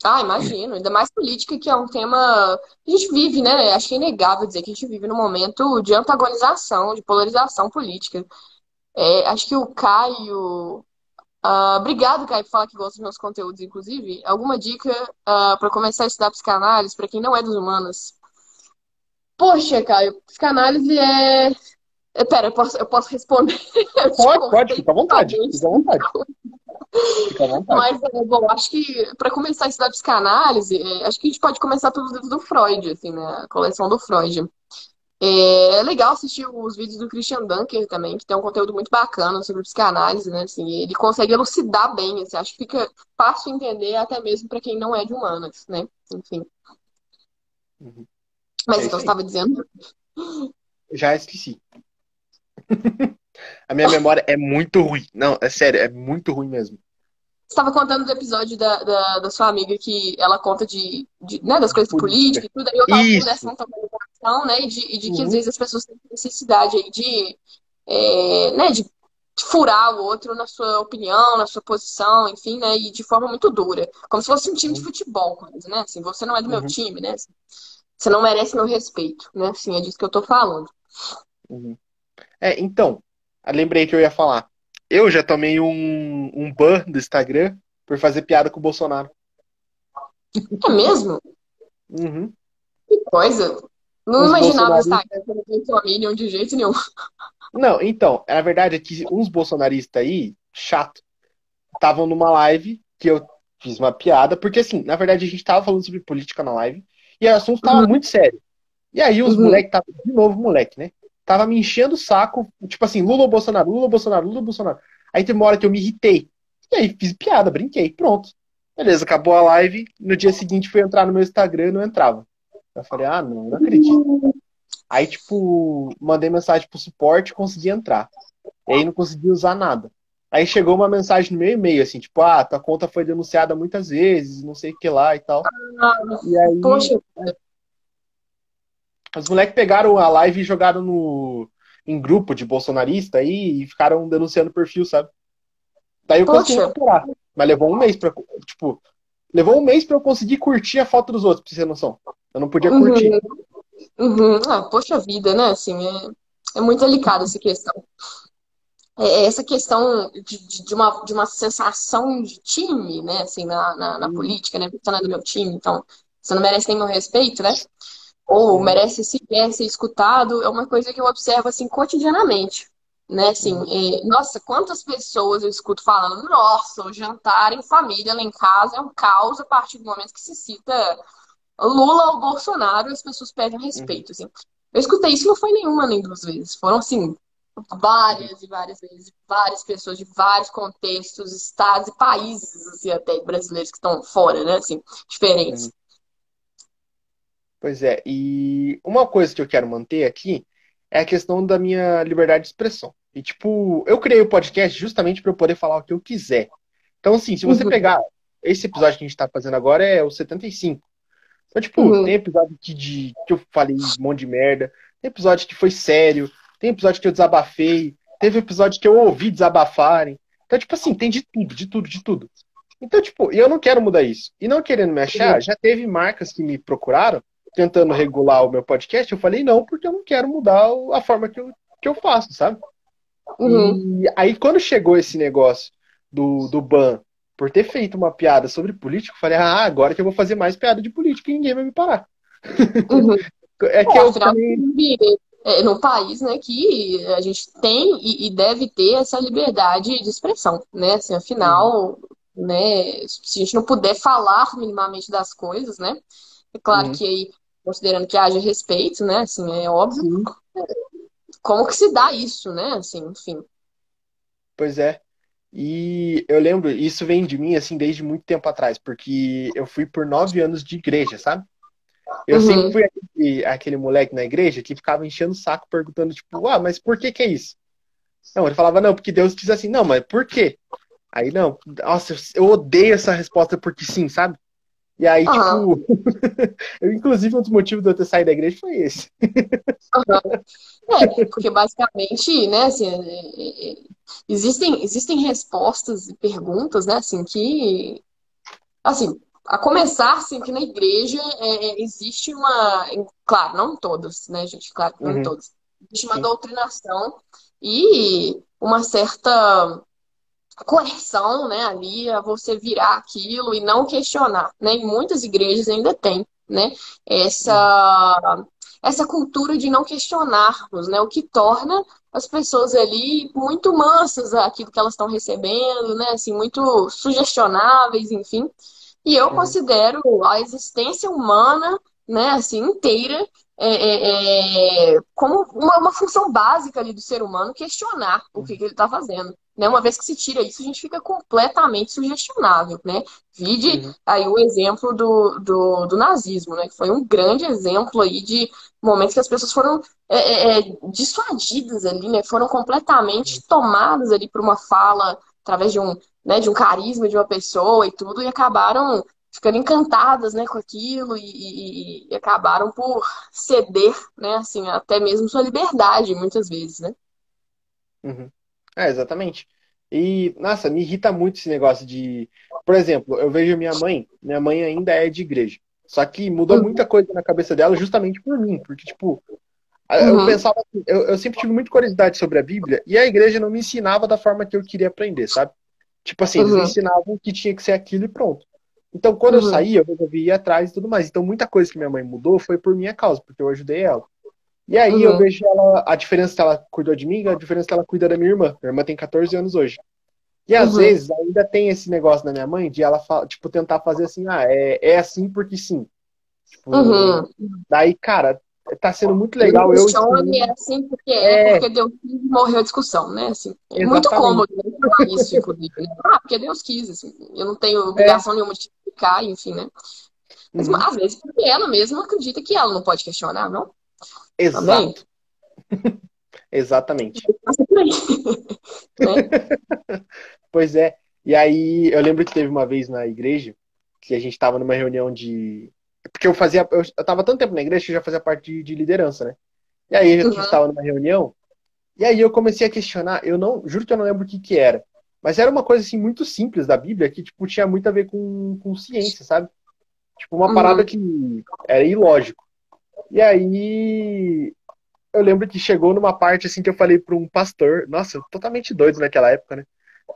Speaker 2: Ah, imagino. Ainda mais política, que é um tema que a gente vive, né? Acho que é inegável dizer que a gente vive num momento de antagonização, de polarização política. É, acho que o Caio. ah, obrigado, Caio, por falar que gosta dos meus conteúdos, inclusive. Alguma dica para começar a estudar psicanálise para quem não é dos humanos? Poxa, Caio, psicanálise é. É, Pera, eu posso, eu posso responder? (laughs) Eu
Speaker 1: Pode, pode, fica à vontade. Fica à vontade. Fica à vontade.
Speaker 2: Mas, é, bom, acho que para começar a estudar psicanálise, é, acho que a gente pode começar pelos livros do Freud, assim, né? A coleção do Freud. É, legal assistir os vídeos do Christian Dunker também, que tem um conteúdo muito bacana sobre psicanálise, né? Assim, ele consegue elucidar bem, assim, acho que fica fácil entender até mesmo para quem não é de humanas, né? Enfim.
Speaker 1: Uhum.
Speaker 2: Mas
Speaker 1: É
Speaker 2: então você estava dizendo?
Speaker 1: Já esqueci. A minha memória é muito ruim. Não, é sério, é muito ruim mesmo.
Speaker 2: Você estava contando do episódio da, da, da sua amiga que ela conta de, de, né, das coisas de política
Speaker 1: Política.
Speaker 2: e tudo, aí eu tava
Speaker 1: Isso.
Speaker 2: conversando com coração, né, e de, e de que às
Speaker 1: Uhum.
Speaker 2: vezes as pessoas têm necessidade aí de, é, né, de furar o outro na sua opinião, na sua posição, enfim, né, e de forma muito dura, como se fosse um time de
Speaker 1: Uhum.
Speaker 2: futebol, quase, né, assim, você não é do meu
Speaker 1: Uhum.
Speaker 2: time, né, assim, você não merece meu respeito, né, assim, é disso que eu tô falando.
Speaker 1: Uhum. É, então, lembrei que eu ia falar. Eu já tomei um, um ban do Instagram por fazer piada com o Bolsonaro.
Speaker 2: É mesmo?
Speaker 1: Uhum.
Speaker 2: Que coisa. Não
Speaker 1: Os
Speaker 2: imaginava o
Speaker 1: bolsonaristas.
Speaker 2: Instagram como Família de jeito nenhum.
Speaker 1: Não, então, a verdade é que uns bolsonaristas aí, chato, estavam numa live que eu fiz uma piada, porque assim, na verdade a gente tava falando sobre política na live e o assunto tava
Speaker 2: Uhum.
Speaker 1: muito sério. E aí os
Speaker 2: Uhum.
Speaker 1: moleques tava, de novo moleque, né? Tava me enchendo o saco, tipo assim, Lula ou Bolsonaro, Lula ou Bolsonaro, Lula ou Bolsonaro. Aí teve uma hora que eu me irritei. E aí fiz piada, brinquei, pronto. Beleza, acabou a live. No dia seguinte fui entrar no meu Instagram e não entrava. Eu falei, ah, não, não acredito. Aí, tipo, mandei mensagem pro suporte e consegui entrar. E aí não consegui usar nada. Aí chegou uma mensagem no meu e-mail, assim, tipo, ah, tua conta foi denunciada muitas vezes, não sei o que lá e tal.
Speaker 2: Ah,
Speaker 1: E aí
Speaker 2: Poxa,
Speaker 1: os moleques pegaram a live e jogaram no, em grupo de bolsonarista aí e ficaram denunciando perfil, sabe? Daí eu consegui recuperar. Mas levou um mês pra. Tipo, levou um mês pra eu conseguir curtir a foto dos outros, pra você ter noção. Eu não podia curtir.
Speaker 2: Uhum. Uhum. Ah, poxa vida, né? Assim, é, é muito delicada essa questão. É é essa questão de, de, uma, de uma sensação de time, né? Assim, na, na, na
Speaker 1: Uhum.
Speaker 2: política, né? Você não é do meu time, então você não merece nem meu respeito, né? Ou
Speaker 1: Uhum.
Speaker 2: merece sequer ser escutado, é uma coisa que eu observo, assim, cotidianamente. Né, assim,
Speaker 1: Uhum.
Speaker 2: é, nossa, quantas pessoas eu escuto falando, nossa, o jantar em família lá em casa é um caos a partir do momento que se cita Lula ou Bolsonaro, as pessoas pedem
Speaker 1: Uhum.
Speaker 2: respeito, assim. Eu escutei isso não foi nenhuma nem duas vezes. Foram, assim, várias e várias vezes. Várias pessoas de vários contextos, estados e países, assim, até brasileiros que estão fora, né? Assim, diferentes.
Speaker 1: Uhum. Pois é, e uma coisa que eu quero manter aqui é a questão da minha liberdade de expressão. E, tipo, eu criei o podcast justamente para eu poder falar o que eu quiser. Então, assim, se você
Speaker 2: Uhum.
Speaker 1: pegar esse episódio que a gente tá fazendo agora é o 75. Então, tipo,
Speaker 2: Uhum.
Speaker 1: tem episódio que, de, que eu falei um monte de merda, tem episódio que foi sério, tem episódio que eu desabafei, teve episódio que eu ouvi desabafarem. Então, tipo assim, tem de tudo, de tudo, de tudo. Então, tipo, eu não quero mudar isso. E não querendo me achar, já teve marcas que me procuraram tentando regular o meu podcast. Eu falei não, porque eu não quero mudar a forma que eu, que eu faço, sabe?
Speaker 2: Uhum.
Speaker 1: E aí, quando chegou esse negócio do, do ban por ter feito uma piada sobre político, eu falei, ah, agora que eu vou fazer mais piada de política e ninguém vai me parar.
Speaker 2: Uhum. (laughs)
Speaker 1: É que
Speaker 2: É,
Speaker 1: eu
Speaker 2: vive, é, no país, né, que a gente tem e, e deve ter essa liberdade de expressão, né? Assim, afinal, né, se a gente não puder falar minimamente das coisas, né? É claro
Speaker 1: Uhum.
Speaker 2: que aí considerando que haja respeito, né? Assim, é óbvio. Sim. Como que se dá isso, né? Assim, enfim.
Speaker 1: Pois é. E eu lembro, isso vem de mim, assim, desde muito tempo atrás, porque eu fui por nove anos de igreja, sabe? Eu uhum. sempre fui aquele, aquele, moleque na igreja que ficava enchendo o saco perguntando, tipo, ah, mas por que que é isso? Não, ele falava, não, porque Deus diz assim, não, mas por quê? Aí, não, nossa, eu odeio essa resposta porque sim, sabe? E aí, uhum. tipo, (laughs) eu, inclusive, um dos motivos de eu ter saído da igreja foi esse. (laughs)
Speaker 2: Uhum. É, porque basicamente, né, assim, é, é, é, existem, existem respostas e perguntas, né, assim, que, assim, a começar, assim, que na igreja é, existe uma, claro, não em todas, né, gente, claro não uhum. em todas, existe uma Sim. doutrinação e uma certa coerção, né, ali a você virar aquilo e não questionar, né? Em muitas igrejas ainda tem, né, essa essa cultura de não questionarmos, né, o que torna as pessoas ali muito mansas aquilo que elas estão recebendo, né, assim, muito sugestionáveis, enfim. E eu considero a existência humana, né, assim, inteira é, é, é, como uma, uma, função básica ali do ser humano questionar o que, que ele está fazendo. Né? Uma vez que se tira isso, a gente fica completamente sugestionável. Né? Vide uhum. aí o exemplo do, do, do, nazismo, né? que foi um grande exemplo aí de momentos que as pessoas foram é, é, é dissuadidas ali, né? foram completamente uhum. tomadas ali por uma fala através de um, né, de um carisma de uma pessoa e tudo, e acabaram ficando encantadas, né, com aquilo e, e, e, acabaram por ceder, né, assim, até mesmo sua liberdade, muitas vezes, né?
Speaker 1: Uhum. É, exatamente. E, nossa, me irrita muito esse negócio de... Por exemplo, eu vejo minha mãe, minha mãe ainda é de igreja, só que mudou uhum. muita coisa na cabeça dela justamente por mim, porque, tipo, eu uhum. pensava assim, eu, eu sempre tive muita curiosidade sobre a Bíblia e a igreja não me ensinava da forma que eu queria aprender, sabe? Tipo assim, eles me uhum. ensinavam que tinha que ser aquilo e pronto. Então, quando uhum. eu saí, eu resolvi ir atrás e tudo mais. Então, muita coisa que minha mãe mudou foi por minha causa, porque eu ajudei ela. E aí uhum. eu vejo ela, a diferença que ela cuidou de mim, a diferença que ela cuida da minha irmã. Minha irmã tem 14 anos hoje. E às uhum. vezes ainda tem esse negócio na minha mãe de ela, tipo, tentar fazer assim, ah, é, é assim porque sim. Tipo, uhum. Daí, cara, tá sendo muito legal. Eu
Speaker 2: e é assim porque é, é, porque Deus quis morreu a discussão, né? Assim, é muito cômodo falar isso, inclusive. Né? Ah, porque Deus quis, assim, eu não tenho obrigação é. nenhuma de explicar, enfim, né? Mas uhum. às vezes porque ela mesma acredita que ela não pode questionar, não?
Speaker 1: Exato. (laughs) Exatamente. né? (laughs) pois é. E aí, eu lembro que teve uma vez na igreja que a gente estava numa reunião de porque eu fazia. Eu, eu tava tanto tempo na igreja que eu já fazia parte de, de liderança, né? E aí a gente uhum. estava numa reunião, e aí eu comecei a questionar, eu não, juro que eu não lembro o que que era. Mas era uma coisa assim muito simples da Bíblia que tipo tinha muito a ver com, com ciência, sabe? Tipo uma uhum. parada que era ilógico. E aí eu lembro que chegou numa parte assim que eu falei para um pastor, nossa, totalmente doido naquela época, né?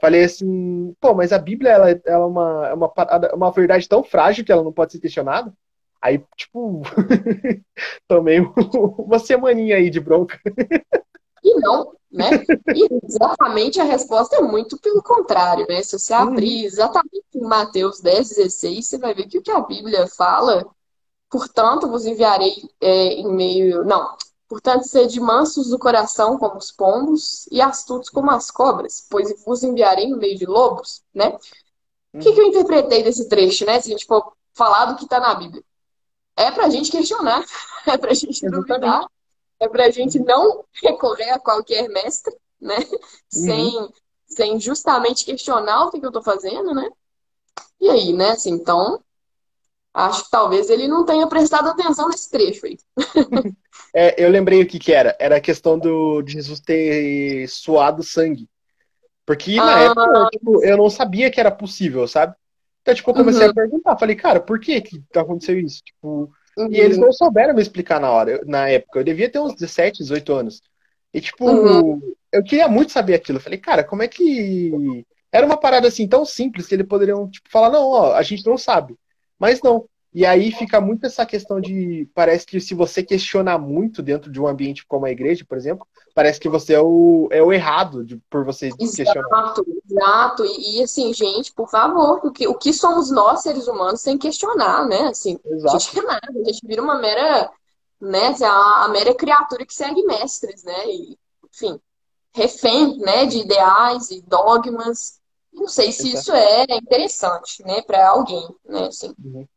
Speaker 1: Falei assim, pô, mas a Bíblia ela, ela é uma, é uma, parada, uma verdade tão frágil que ela não pode ser questionada. Aí, tipo, (laughs) tomei uma semaninha aí de bronca.
Speaker 2: E não, né? E exatamente a resposta é muito pelo contrário, né? Se você abrir uhum. exatamente em Mateus 10, 16, você vai ver que o que a Bíblia fala, portanto, vos enviarei é, em meio. Não, portanto, sede mansos do coração como os pombos e astutos como as cobras, pois vos enviarei no meio de lobos, né? O que, que eu interpretei desse trecho, né? Se a gente for falar do que está na Bíblia é para a gente questionar, (laughs) é para a gente duvidar, é para a gente não recorrer a qualquer mestre, né? Uhum. Sem, sem justamente questionar o que, que eu estou fazendo, né? E aí, né? Assim, então, acho que talvez ele não tenha prestado atenção nesse trecho aí. (laughs)
Speaker 1: é, eu lembrei o que, que era. Era a questão do, de Jesus ter suado sangue. Porque na ah, época, tipo, eu não sabia que era possível, sabe? Então, tipo, eu comecei uhum. a perguntar. Falei, cara, por que que aconteceu isso? Tipo, uhum. E eles não souberam me explicar na hora, na época. Eu devia ter uns 17, 18 anos. E, tipo, uhum. eu queria muito saber aquilo. Eu falei, cara, como é que. Era uma parada assim tão simples que eles poderiam, tipo, falar, não, ó, a gente não sabe. Mas não. E aí fica muito essa questão de. Parece que se você questionar muito dentro de um ambiente como a igreja, por exemplo, parece que você é o, é o errado de, por você
Speaker 2: Exato,
Speaker 1: questionar.
Speaker 2: exato. E, e, assim, gente, por favor, o que, o que somos nós, seres humanos, sem questionar, né? Assim,
Speaker 1: Exato.
Speaker 2: a gente é nada, a gente vira uma mera, né? A, a mera criatura que segue mestres, né? E, enfim, refém, né? De ideais e dogmas. Não sei se isso é interessante, né, para alguém, né? Assim.
Speaker 1: Uhum.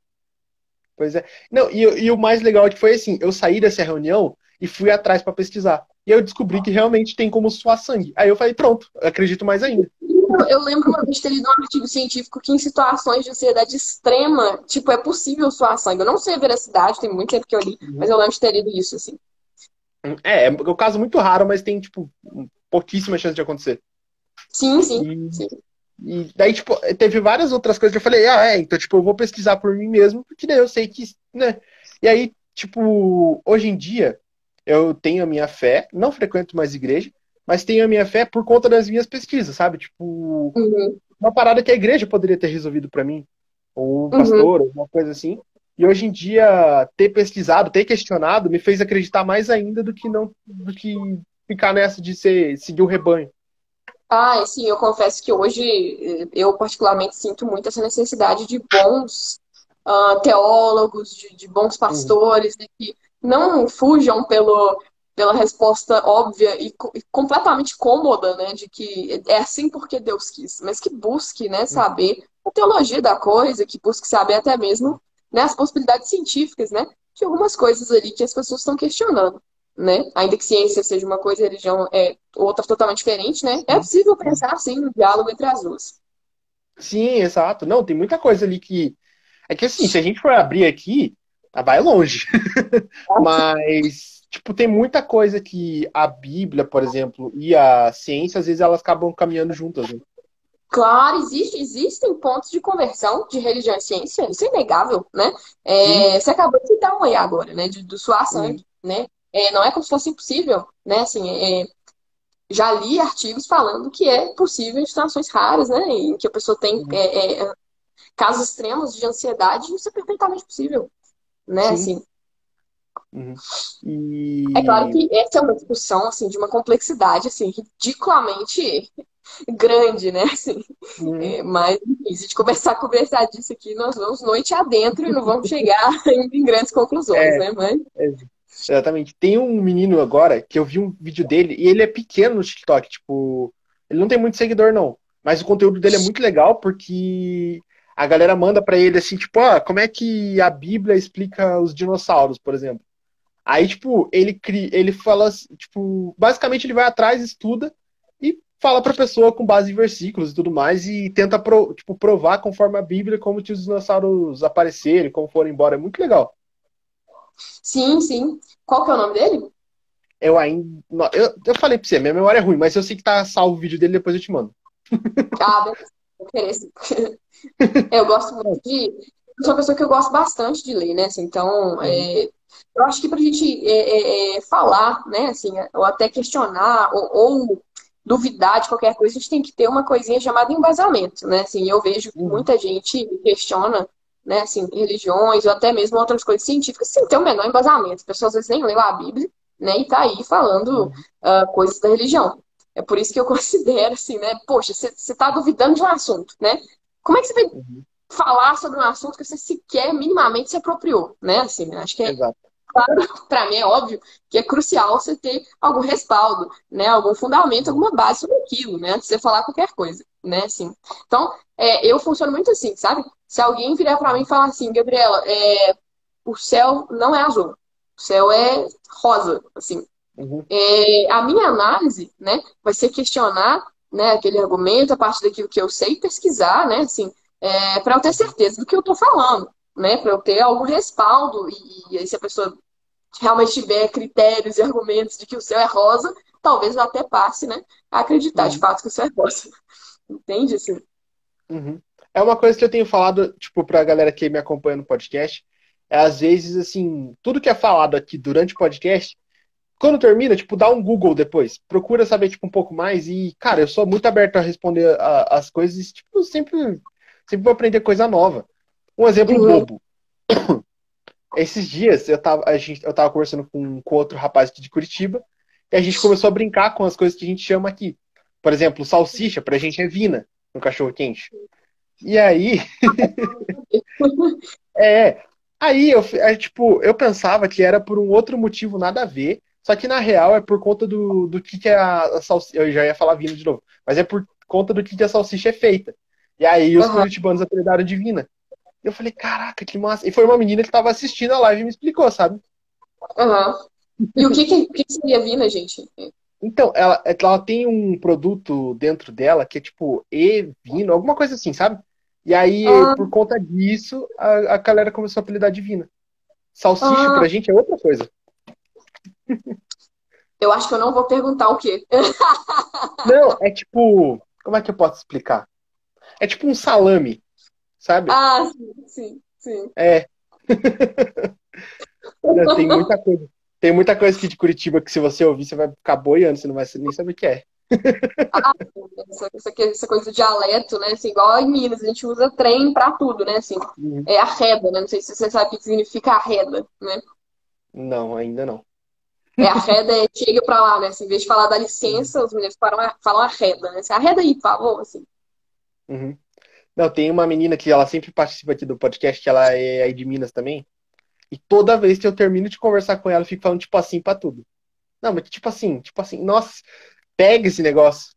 Speaker 1: Pois é. Não, e, e o mais legal é que foi assim, eu saí dessa reunião e fui atrás para pesquisar. E eu descobri que realmente tem como suar sangue. Aí eu falei, pronto, acredito mais ainda.
Speaker 2: Eu, eu lembro uma vez de ter lido um artigo científico que em situações de ansiedade extrema, tipo, é possível suar sangue. Eu não sei a veracidade, tem muito tempo que eu li, mas eu lembro de ter lido isso, assim.
Speaker 1: É, é um caso muito raro, mas tem, tipo, pouquíssima chance de acontecer.
Speaker 2: Sim, sim,
Speaker 1: E,
Speaker 2: sim.
Speaker 1: E daí, tipo, teve várias outras coisas que eu falei, ah, é, então, tipo, eu vou pesquisar por mim mesmo, porque daí eu sei que, né? E aí, tipo, hoje em dia, eu tenho a minha fé, não frequento mais igreja, mas tenho a minha fé por conta das minhas pesquisas, sabe? Tipo,
Speaker 2: Uhum,
Speaker 1: uma parada que a igreja poderia ter resolvido pra mim, ou o
Speaker 2: uhum.
Speaker 1: pastor, alguma coisa assim. E hoje em dia, ter pesquisado, ter questionado, me fez acreditar mais ainda do que não, do que ficar nessa de ser, seguir o rebanho.
Speaker 2: Ah, sim, eu confesso que hoje eh, eu particularmente sinto muito essa necessidade de bons ah, teólogos, de, de bons
Speaker 1: Uhum.
Speaker 2: pastores, né, que não fujam pelo, pela resposta óbvia e, e completamente cômoda, né, de que é assim porque Deus quis, mas que busque, né, saber a teologia da coisa, que busque saber até mesmo, né, as possibilidades científicas, né, de algumas coisas ali que as pessoas estão questionando. Né? Ainda que ciência seja uma coisa e religião é outra totalmente diferente, né? É possível pensar, sim, no diálogo entre as duas.
Speaker 1: Sim, exato. Não, tem muita coisa ali que. É que assim, se a gente for abrir aqui, tá, vai longe. (laughs) Mas, tipo, tem muita coisa que a Bíblia, por exemplo, e a ciência, às vezes elas acabam caminhando juntas. Né?
Speaker 2: Claro, existe, existem pontos de conversão de religião e ciência, isso é inegável, né? É, você acabou de citar um aí agora, né? De, do suar sangue, né? É, não é como se fosse impossível, né? Assim, é, já li artigos falando que é possível em situações raras, né? Em que a pessoa tem
Speaker 1: Uhum.
Speaker 2: é, é, casos extremos de ansiedade, isso é perfeitamente possível, né?
Speaker 1: Sim.
Speaker 2: Assim,
Speaker 1: Uhum. E.
Speaker 2: é claro que essa é uma discussão assim de uma complexidade assim ridiculamente grande, né? Assim,
Speaker 1: Uhum.
Speaker 2: é, mas enfim, se a gente começar a conversar disso aqui, nós vamos noite adentro e não vamos chegar (laughs) em, grandes conclusões,
Speaker 1: É.
Speaker 2: né? Mas
Speaker 1: Exatamente. Tem um menino agora que eu vi um vídeo dele e ele é pequeno no TikTok, tipo, ele não tem muito seguidor não, mas o conteúdo dele é muito legal porque a galera manda pra ele assim, tipo, ó, como é que a Bíblia explica os dinossauros, por exemplo. Aí, tipo, ele cria, ele fala, tipo, basicamente ele vai atrás, estuda e fala pra pessoa com base em versículos e tudo mais e tenta pro- tipo, provar conforme a Bíblia como que os dinossauros apareceram, como foram embora. É muito legal.
Speaker 2: Sim, sim. Qual que é o nome dele?
Speaker 1: Eu ainda. Eu, eu falei pra você, minha memória é ruim, mas eu sei que tá salvo o vídeo dele, depois eu te mando. (laughs)
Speaker 2: Ah, beleza. Interesse. Eu gosto muito de. Eu sou uma pessoa que eu gosto bastante de ler, né? Assim, então, é, eu acho que pra gente é, é, é, falar, né? Assim, ou até questionar, ou, ou duvidar de qualquer coisa, a gente tem que ter uma coisinha chamada embasamento, né? Assim, eu vejo que
Speaker 1: Uhum.
Speaker 2: muita gente questiona, né? Assim, religiões ou até mesmo outras coisas científicas sem ter o menor embasamento. As pessoas às vezes nem leu a Bíblia, né? E tá aí falando
Speaker 1: Uhum.
Speaker 2: ah, coisas da religião. É por isso que eu (laughs) considero assim, né? Poxa, você está duvidando de um assunto, né? Como é que você vai
Speaker 1: Uhum.
Speaker 2: falar sobre um assunto que você sequer minimamente se apropriou, né? Assim, acho que é,
Speaker 1: Exato. (laughs)
Speaker 2: para mim é óbvio que é crucial você ter algum respaldo, né? Algum fundamento, alguma base sobre aquilo, né? Antes de você falar qualquer coisa, né? Assim. Então, é, eu funciono muito assim, sabe? Se alguém virar para mim e falar assim, Gabriela, é, o céu não é azul, o céu é rosa, assim.
Speaker 1: Uhum.
Speaker 2: É, a minha análise, né, vai ser questionar, né, aquele argumento a partir daquilo que eu sei, pesquisar, né, assim, é, para eu ter certeza do que eu estou falando, né, para eu ter algum respaldo e, e aí se a pessoa realmente tiver critérios e argumentos de que o céu é rosa, talvez eu até passe, né, a acreditar de
Speaker 1: Uhum.
Speaker 2: fato que o céu é rosa. (laughs) Entende? Assim?
Speaker 1: Uhum. É uma coisa que eu tenho falado, tipo, pra galera que me acompanha no podcast, é às vezes, assim, tudo que é falado aqui durante o podcast, quando termina, tipo, dá um Google depois. Procura saber, tipo, um pouco mais e, cara, eu sou muito aberto a responder a- as coisas, tipo, sempre, sempre vou aprender coisa nova. Um exemplo
Speaker 2: Uhum.
Speaker 1: bobo. (coughs) esses dias eu tava, a gente, eu tava conversando com, com outro rapaz aqui de Curitiba e a gente começou a brincar com as coisas que a gente chama aqui. Por exemplo, salsicha, pra gente é vina no cachorro quente. E aí. (laughs) é. Aí eu, é, tipo, eu pensava que era por um outro motivo nada a ver. Só que na real é por conta do, do que, que é a, a salsicha. Eu já ia falar vina de novo. Mas é por conta do que, que a salsicha é feita. E aí os uhum. curitibanos apelidaram de vina. Eu falei, caraca, que massa. E foi uma menina que tava assistindo a live e me explicou, sabe?
Speaker 2: Aham. Uhum. E o que, que, que seria vina, gente?
Speaker 1: Então, ela, ela tem um produto dentro dela que é tipo E-Vino, alguma coisa assim, sabe? E aí, ah. por conta disso, a, a galera começou a apelidar de Vina. Salsicha ah. pra gente é outra coisa. (laughs)
Speaker 2: Eu acho que eu não vou perguntar o quê. (laughs)
Speaker 1: Não, é tipo. Como é que eu posso explicar? É tipo um salame, sabe?
Speaker 2: Ah, sim, sim, sim.
Speaker 1: É. (laughs) tem muita coisa. Tem muita coisa aqui de Curitiba que se você ouvir, você vai ficar boiando, você não vai nem saber o que é.
Speaker 2: Ah, essa, essa, essa, coisa do dialeto, né? Assim, igual em Minas, a gente usa trem pra tudo, né? Assim, uhum. É arreda, né? Não sei se você sabe o que significa arreda, né?
Speaker 1: Não, ainda não.
Speaker 2: É, arreda é chega pra lá, né? Assim, em vez de falar da licença, os meninos falam, falam arreda, né? Assim, arreda aí, por favor, assim.
Speaker 1: Uhum. Não, tem uma menina que ela sempre participa aqui do podcast, que ela é aí de Minas também. E toda vez que eu termino de conversar com ela, eu fico falando tipo assim pra tudo. Não, mas tipo assim, tipo assim, nossa, pega esse negócio.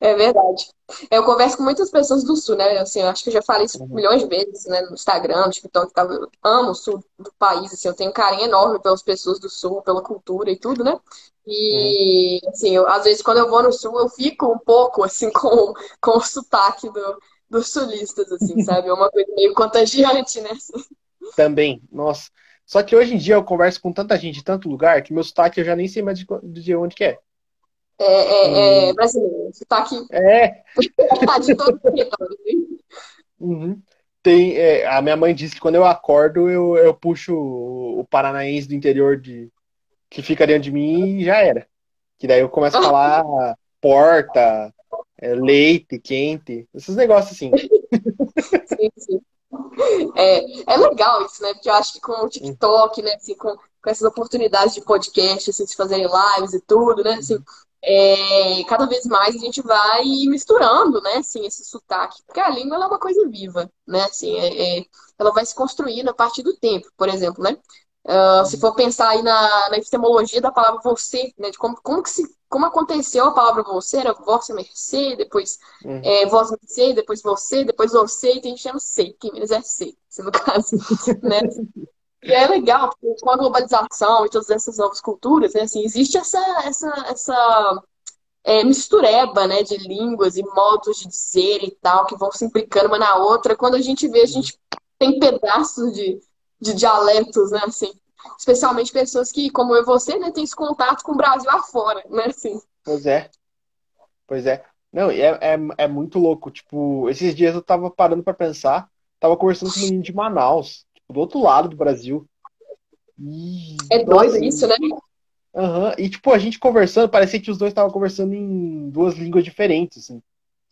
Speaker 2: É verdade. Eu converso com muitas pessoas do Sul, né? Assim, eu acho que eu já falei isso uhum. milhões de vezes, né? No Instagram, no TikTok, tá? eu amo o Sul do país, assim, eu tenho um carinho enorme pelas pessoas do Sul, pela cultura e tudo, né? E, uhum. assim, eu, às vezes quando eu vou no Sul, eu fico um pouco, assim, (laughs) com, com o sotaque do, dos sulistas, assim, sabe? É uma coisa meio contagiante, né?
Speaker 1: Também, nossa. Só que hoje em dia eu converso com tanta gente em tanto lugar que meu sotaque eu já nem sei mais de, de onde que é.
Speaker 2: É, é, é brasileiro. Sotaque.
Speaker 1: É.
Speaker 2: Tá de todo
Speaker 1: uhum. Tem, é, a minha mãe disse que quando eu acordo, eu, eu puxo o paranaense do interior de que fica dentro de mim e já era. Que daí eu começo a (laughs) falar porta, é, leite quente, esses negócios assim.
Speaker 2: sim, sim. É, é legal isso, né? Porque eu acho que com o TikTok, né, assim, com, com essas oportunidades de podcast, assim, de fazerem lives e tudo, né? Assim, é, cada vez mais a gente vai misturando, né, assim, esse sotaque. Porque a língua é uma coisa viva, né? Assim, é, é, ela vai se construindo a partir do tempo, por exemplo, né? Uh, se for pensar aí na, na epistemologia da palavra você, né, de como, como, que se, como aconteceu a palavra você, era vossa mercê, depois uhum. é, vós mercê, depois você, depois você, e tem gente chama sei, que menos é ser, no caso, (laughs) né? E é legal, porque com a globalização e todas essas novas culturas, né, assim, existe essa, essa, essa é, mistureba, né, de línguas e modos de dizer e tal, que vão se implicando uma na outra. Quando a gente vê, a gente tem pedaços de de dialetos, né, assim. Especialmente pessoas que, como eu e você, né, tem esse contato com o Brasil afora, né, assim.
Speaker 1: Pois é. Pois é. Não, é, é, é muito louco. Tipo, esses dias eu tava parando para pensar, tava conversando com um menino de Manaus, tipo, do outro lado do Brasil.
Speaker 2: E, é doido nossa, isso, né?
Speaker 1: Aham. Uhum. E, tipo, a gente conversando, parecia que os dois estavam conversando em duas línguas diferentes, assim.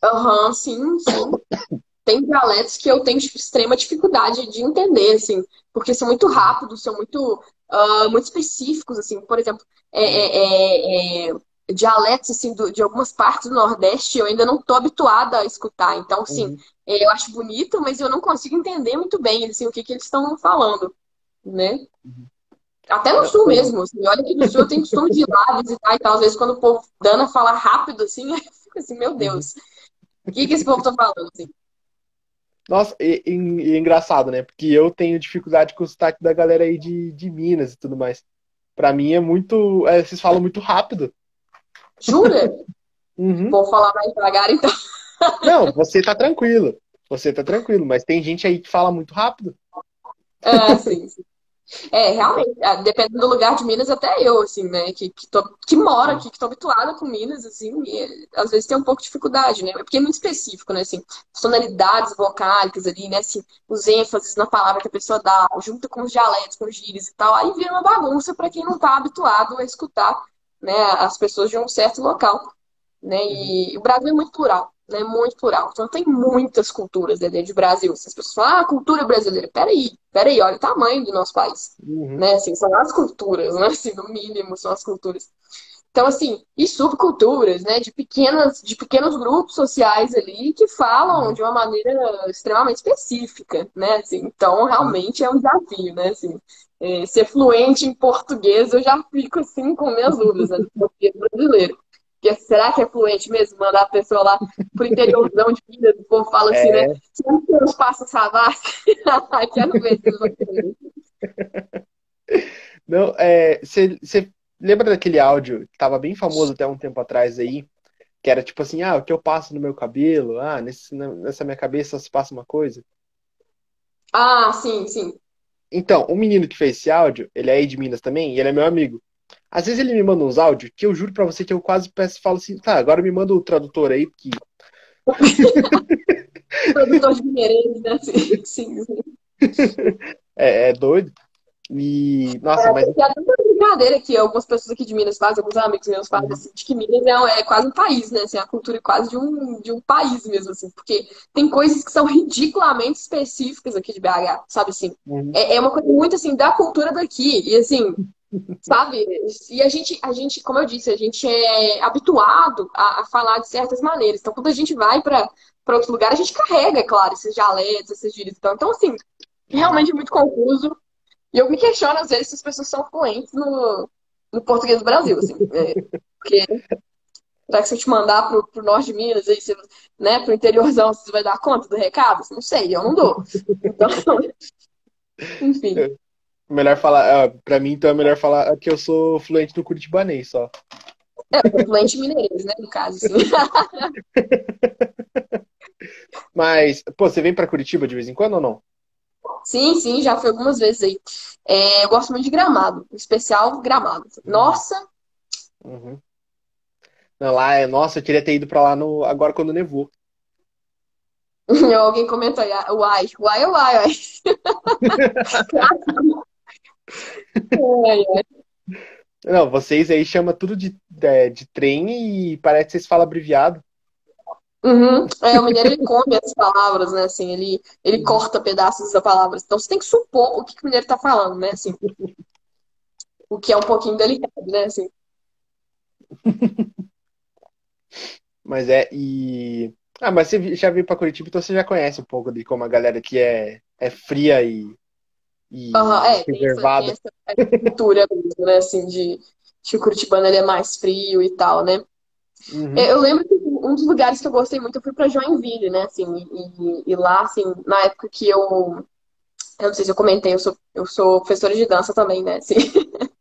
Speaker 2: Aham, uhum, sim, sim (coughs) tem dialetos que eu tenho extrema dificuldade de entender, assim, porque são muito rápidos, são muito, uh, muito específicos, assim. Por exemplo, é, é, é, é, dialetos, assim, do, de algumas partes do Nordeste eu ainda não estou habituada a escutar. Então, assim, uhum. É, eu acho bonito, mas eu não consigo entender muito bem, assim, o que, que eles estão falando, né? Uhum. Até no sul mesmo, assim, olha que no sul eu tenho costume de ir lá visitar e tal. Às vezes, quando o povo dana fala rápido, assim, (laughs) eu fico assim, meu Deus, o que, que esse povo tá falando, assim?
Speaker 1: Nossa, e, e, e, engraçado, né? Porque eu tenho dificuldade com o sotaque da galera aí de, de Minas e tudo mais. Pra mim é muito. É, vocês falam muito rápido.
Speaker 2: Jura? Uhum. Vou falar mais devagar então.
Speaker 1: Não, você tá tranquilo. Você tá tranquilo, mas tem gente aí que fala muito rápido.
Speaker 2: É, sim, sim. É, realmente, é, dependendo do lugar de Minas, até eu, assim, né, que, que, tô, que moro aqui, que tô habituada com Minas, assim, e, às vezes tem um pouco de dificuldade, né, porque é muito específico, né, assim, tonalidades vocálicas ali, né, assim, os ênfases na palavra que a pessoa dá, junto com os dialetos, com os gírias e tal, aí vira uma bagunça para quem não tá habituado a escutar, né, as pessoas de um certo local, né, e uhum. o Brasil é muito plural, né? Muito plural. Então tem muitas culturas dentro do Brasil. As pessoas falam, ah, cultura brasileira. Peraí, peraí, olha o tamanho do nosso país. Uhum. Né? Assim, são as culturas, né? (laughs) Assim, no mínimo, são as culturas. Então, assim, e subculturas, né? De, pequenas, de pequenos grupos sociais ali que falam uhum. de uma maneira extremamente específica, né? Assim, então, realmente é um desafio, né? Assim, é, ser fluente em português, eu já fico assim com minhas dúvidas, né? português brasileiro. Porque será que é fluente mesmo mandar a pessoa lá pro interiorzão de Minas? O povo fala assim, né? é. né? Se não tem os passos savassi, (laughs) quero ver se
Speaker 1: Não, é, você lembra daquele áudio que tava bem famoso até um tempo atrás aí? Que era tipo assim, ah, o que eu passo no meu cabelo? Ah, nesse, nessa minha cabeça se passa uma coisa.
Speaker 2: Ah, sim, sim.
Speaker 1: Então, o menino que fez esse áudio, ele é aí de Minas também, e ele é meu amigo. Às vezes ele me manda uns áudios que eu juro pra você que eu quase peço falo assim, tá, agora me manda o tradutor aí, porque. (laughs)
Speaker 2: tradutor de Mineirês, né? Sim, sim.
Speaker 1: É, é doido. E, nossa, é, mas.
Speaker 2: Tem tanta brincadeira que algumas pessoas aqui de Minas fazem, alguns amigos meus fazem, uhum. assim, de que Minas é, é, quase um país, né? Assim, a cultura é quase de um, de um país mesmo, assim, porque tem coisas que são ridiculamente específicas aqui de BH, sabe assim? Uhum. É, é uma coisa muito assim da cultura daqui. E assim, sabe? E a gente, a gente, como eu disse, a gente é habituado a, a falar de certas maneiras. Então, quando a gente vai para outro lugar, a gente carrega, é claro, esses dialetos, esses gírias. Então, então, assim, realmente é muito confuso. E eu me questiono, às vezes, se as pessoas são fluentes no, no português do Brasil, assim. É, porque será que se eu te mandar pro, pro norte de Minas, aí você, né, pro interiorzão, você vai dar conta do recado? Não sei, eu não dou. Então, (laughs) enfim.
Speaker 1: Melhor falar, pra mim, então é melhor falar que eu sou fluente no curitibanês só.
Speaker 2: É, fluente mineiro, né, no caso. (laughs)
Speaker 1: Mas, pô, você vem pra Curitiba de vez em quando ou não?
Speaker 2: Sim, sim, já fui algumas vezes aí. É, eu gosto muito de gramado, especial gramado. Nossa!
Speaker 1: Uhum. Não, lá é, nossa, eu queria ter ido pra lá no, agora quando nevou. (laughs)
Speaker 2: Alguém comentou aí, ah, uai, uai, uai, uai.
Speaker 1: Não, vocês aí chamam tudo de, de, de trem e parece que vocês falam abreviado.
Speaker 2: Uhum. É, o mineiro ele come as palavras, né? Assim, ele, ele corta pedaços da palavra. Então você tem que supor o que, que o mineiro tá falando, né? Assim, o que é um pouquinho delicado, né? Assim. (laughs)
Speaker 1: Mas é, e. Ah, mas você já veio pra Curitiba, então você já conhece um pouco de como a galera aqui é, é fria e.
Speaker 2: e uhum, é, reservada. Tem essa, tem essa cultura mesmo, né? Assim, de, que o Curitibano ele é mais frio e tal, né? Uhum. É, eu lembro que um dos lugares que eu gostei muito, eu fui para Joinville, né? Assim, e, e, lá, assim, na época que eu. Eu não sei se eu comentei, eu sou, eu sou professora de dança também, né? Assim. (laughs)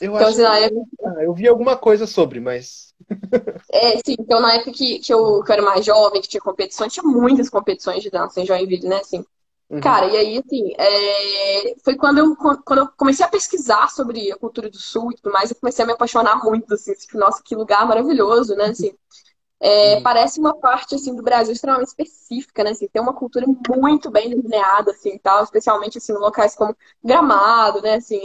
Speaker 1: Eu então, acho assim, época... ah, eu vi alguma coisa sobre, mas. (laughs)
Speaker 2: é, sim, então na época que, que, eu, que eu era mais jovem, que tinha competições, tinha muitas competições de dança em Joinville, né? Assim. Uhum. Cara, e aí, assim, é... foi quando eu, quando eu comecei a pesquisar sobre a cultura do Sul e tudo mais, eu comecei a me apaixonar muito, assim, tipo, nossa, que lugar maravilhoso, né, assim. É, uhum. Parece uma parte, assim, do Brasil extremamente específica, né, assim, tem uma cultura muito bem delineada, assim, tal, especialmente, assim, em locais como Gramado, né, assim,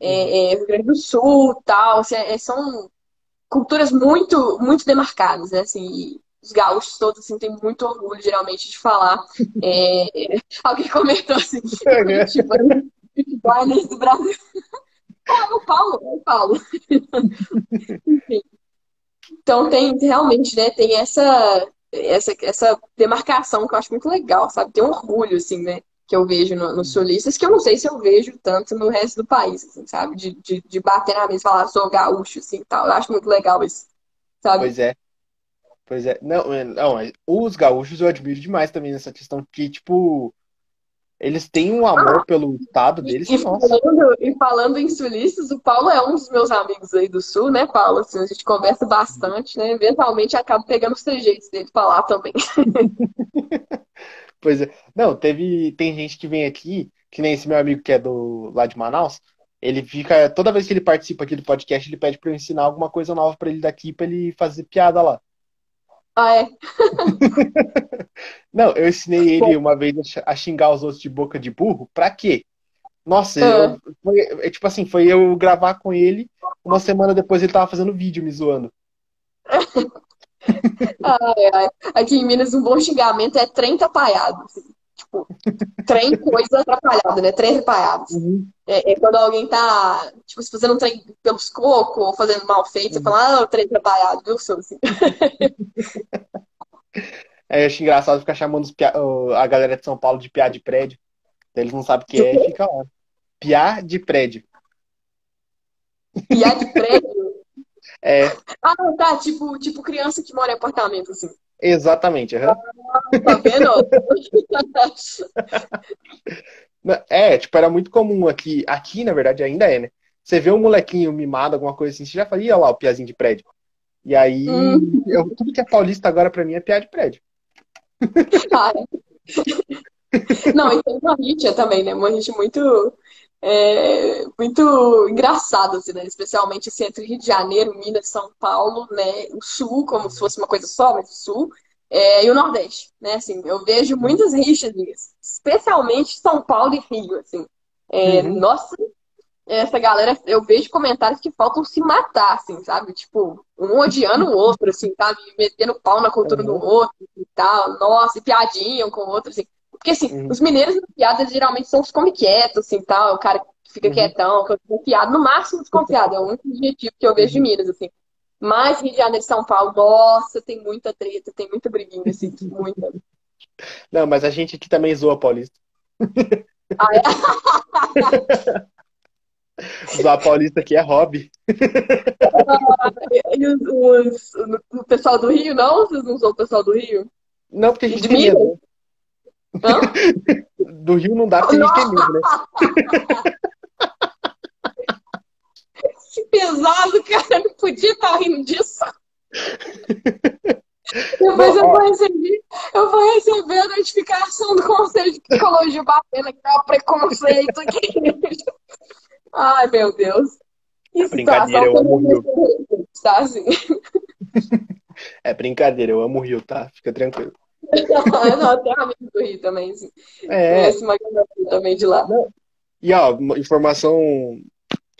Speaker 2: é, uhum. é Rio Grande do Sul, tal, assim, é, são culturas muito, muito demarcadas, né, assim, os gaúchos todos assim, têm muito orgulho, geralmente, de falar. É... (laughs) Alguém comentou assim, é, tipo, Barnes do Brasil. (laughs) Ah, é o Paulo, é o Paulo. (laughs) Enfim. Então tem realmente, né, tem essa, essa, essa demarcação que eu acho muito legal, sabe? Tem um orgulho, assim, né? Que eu vejo nos no sulistas, que eu não sei se eu vejo tanto no resto do país, assim, sabe? De, de, de bater na mesa e falar, sou gaúcho, assim, tal. Eu acho muito legal isso, sabe?
Speaker 1: Pois é. Pois é, não, é, não, os gaúchos eu admiro demais também nessa questão que, tipo, eles têm um amor ah, pelo estado deles.
Speaker 2: E, falando, e falando em sulistas, o Paulo é um dos meus amigos aí do sul, né, Paulo? Assim, a gente conversa bastante, né? Eventualmente acaba pegando os trejeitos dele pra lá também. (laughs)
Speaker 1: pois é. Não, teve. Tem gente que vem aqui, que nem esse meu amigo que é do lá de Manaus. Ele fica. Toda vez que ele participa aqui do podcast, ele pede pra eu ensinar alguma coisa nova para ele daqui, pra ele fazer piada lá.
Speaker 2: Ah, é? (laughs)
Speaker 1: Não, eu ensinei ele uma vez a xingar os outros de boca de burro. Pra quê? Nossa, eu, foi, é, tipo assim, foi eu gravar com ele, uma semana depois ele tava fazendo vídeo me zoando. (laughs)
Speaker 2: Ai, ai. Aqui em Minas, um bom xingamento é trem atrapalhado. Tipo, trem coisa atrapalhada, né? Trem atrapalhado.
Speaker 1: Uhum.
Speaker 2: É, é, quando alguém tá, tipo, se fazendo um trem pelos cocos ou fazendo mal feito, você fala, ah, o trem atrapalhado, viu, sou (laughs) assim.
Speaker 1: É, eu acho engraçado ficar chamando pia... a galera de São Paulo de piá de prédio. Eles não sabem o que é e fica lá. Piá de prédio.
Speaker 2: Piá de prédio? (laughs)
Speaker 1: É.
Speaker 2: Ah, tá. Tipo, tipo criança que mora em apartamento, assim.
Speaker 1: Exatamente. Uhum.
Speaker 2: Tá vendo? (laughs)
Speaker 1: é, tipo, era muito comum aqui. Aqui, na verdade, ainda é, né? Você vê um molequinho mimado, alguma coisa assim, você já fala, ia lá, o piazinho de prédio. E aí, hum. eu, tudo que é paulista agora pra mim é piá de prédio. (laughs)
Speaker 2: Cara. Não, e tem uma rixa também, né? Uma rixa muito é, muito engraçado, assim, né? Especialmente assim, entre Rio de Janeiro, Minas, São Paulo, né? O Sul, como se fosse uma coisa só, mas o Sul, é, e o Nordeste, né? Assim, eu vejo muitas rixas, especialmente São Paulo e Rio, assim. É, uhum. Nossa, essa galera, eu vejo comentários que faltam se matar, assim, sabe? Tipo, um odiando o outro, assim, sabe? Metendo pau na cultura uhum. do outro e tal. Nossa, e piadinha um com o outro, assim. Porque, assim, uhum. os mineiros piadas geralmente são os come quietos, assim, tal. O cara que fica uhum. quietão, que eu desconfiado, no máximo desconfiado. É o único objetivo que eu vejo de Minas, assim. Mas Rio de Janeiro e São Paulo, nossa, tem muita treta, tem muita briguinha, assim, (laughs) muita.
Speaker 1: Não, mas a gente aqui também zoa paulista. Ah, é? (laughs) Zoar paulista aqui é hobby. (laughs)
Speaker 2: e os, os, o pessoal do Rio, não? Vocês não zoam o pessoal do Rio?
Speaker 1: Não, porque a gente tem medo. Do Rio não dá porque a gente tem medo, né?
Speaker 2: Que pesado, cara. Não podia estar rindo disso. Depois eu, vou receber, eu vou receber a notificação do Conselho de Psicologia batendo aqui, ó, preconceito aqui. Ai, meu Deus.
Speaker 1: Que brincadeira, eu amo o Rio. Tá, assim. É brincadeira, eu amo o Rio, tá? Fica tranquilo. (laughs)
Speaker 2: não, tem amigo do Rio também, assim. É. Conheço uma também de lá.
Speaker 1: E ó, informação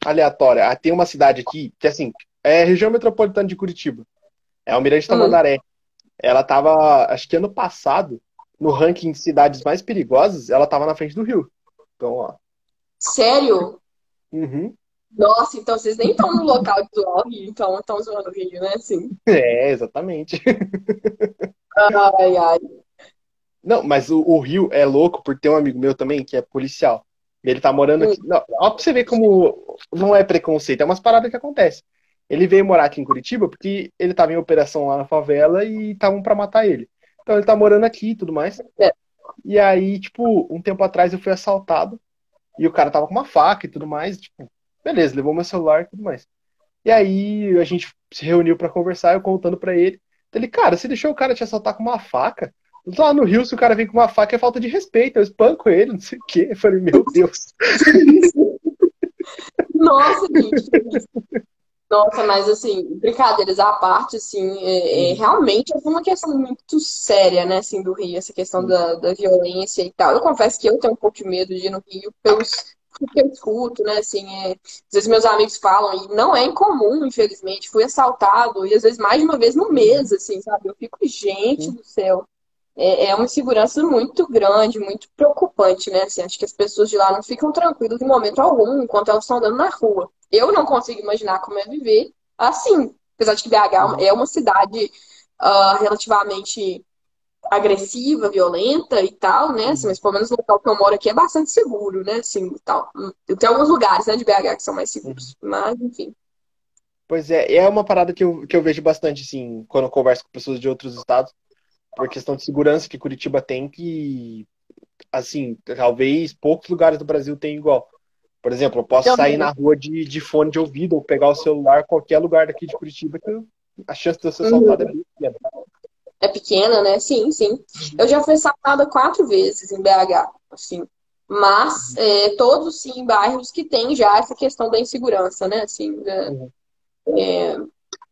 Speaker 1: aleatória. Ah, tem uma cidade aqui que, assim, é região metropolitana de Curitiba. É Almirante Tamandaré. Hum. Ela tava, acho que ano passado, no ranking de cidades mais perigosas, ela tava na frente do Rio. Então, ó.
Speaker 2: Sério?
Speaker 1: Uhum.
Speaker 2: Nossa, então vocês nem estão no local de zoar o Rio, então estão zoando o Rio, né? Assim.
Speaker 1: É, exatamente. (laughs)
Speaker 2: Ai, ai.
Speaker 1: Não, mas o, o, Rio é louco por ter um amigo meu também que é policial. Ele tá morando aqui. Não, ó, pra você ver como não é preconceito, é umas paradas que acontecem. Ele veio morar aqui em Curitiba porque ele tava em operação lá na favela e estavam para matar ele. Então ele tá morando aqui e tudo mais. É. E aí, tipo, um tempo atrás eu fui assaltado e o cara tava com uma faca e tudo mais. Tipo, beleza, levou meu celular e tudo mais. E aí a gente se reuniu para conversar, eu contando para ele. Ele, cara, você deixou o cara te assaltar com uma faca? Lá no Rio, se o cara vem com uma faca, é falta de respeito. Eu espanco ele, não sei o quê. Eu falei, meu Deus. (laughs)
Speaker 2: Nossa, gente. Nossa, mas assim, brincadeiras à parte, assim, é, é, realmente é uma questão muito séria, né, assim, do Rio, essa questão da, da violência e tal. Eu confesso que eu tenho um pouco de medo de ir no Rio pelos que eu escuto, né, assim, é, às vezes meus amigos falam, e não é incomum, infelizmente, fui assaltado, e às vezes mais de uma vez no mês, assim, sabe? Eu fico, gente do céu. É, é uma insegurança muito grande, muito preocupante, né? Assim, acho que as pessoas de lá não ficam tranquilas em momento algum enquanto elas estão andando na rua. Eu não consigo imaginar como é viver assim. Apesar de que BH é uma cidade uh, relativamente agressiva, violenta e tal, né? Assim, mas pelo menos o local que eu moro aqui é bastante seguro, né? Assim, tal. Tem alguns lugares, né, de BH que são mais seguros. Uhum. Mas, enfim.
Speaker 1: Pois é, é uma parada que eu, que eu vejo bastante, assim, quando eu converso com pessoas de outros estados por questão de segurança que Curitiba tem, que, assim, talvez poucos lugares do Brasil tenham igual. Por exemplo, eu posso sair na rua de, de fone de ouvido ou pegar o celular qualquer lugar daqui de Curitiba que a chance de eu ser assaltado uhum. é bem pequena.
Speaker 2: É pequena, né? Sim, sim. Uhum. Eu já fui assaltada quatro vezes em BH, assim. Mas uhum. é, todos, sim, bairros que tem já essa questão da insegurança, né? Assim, da, uhum. é,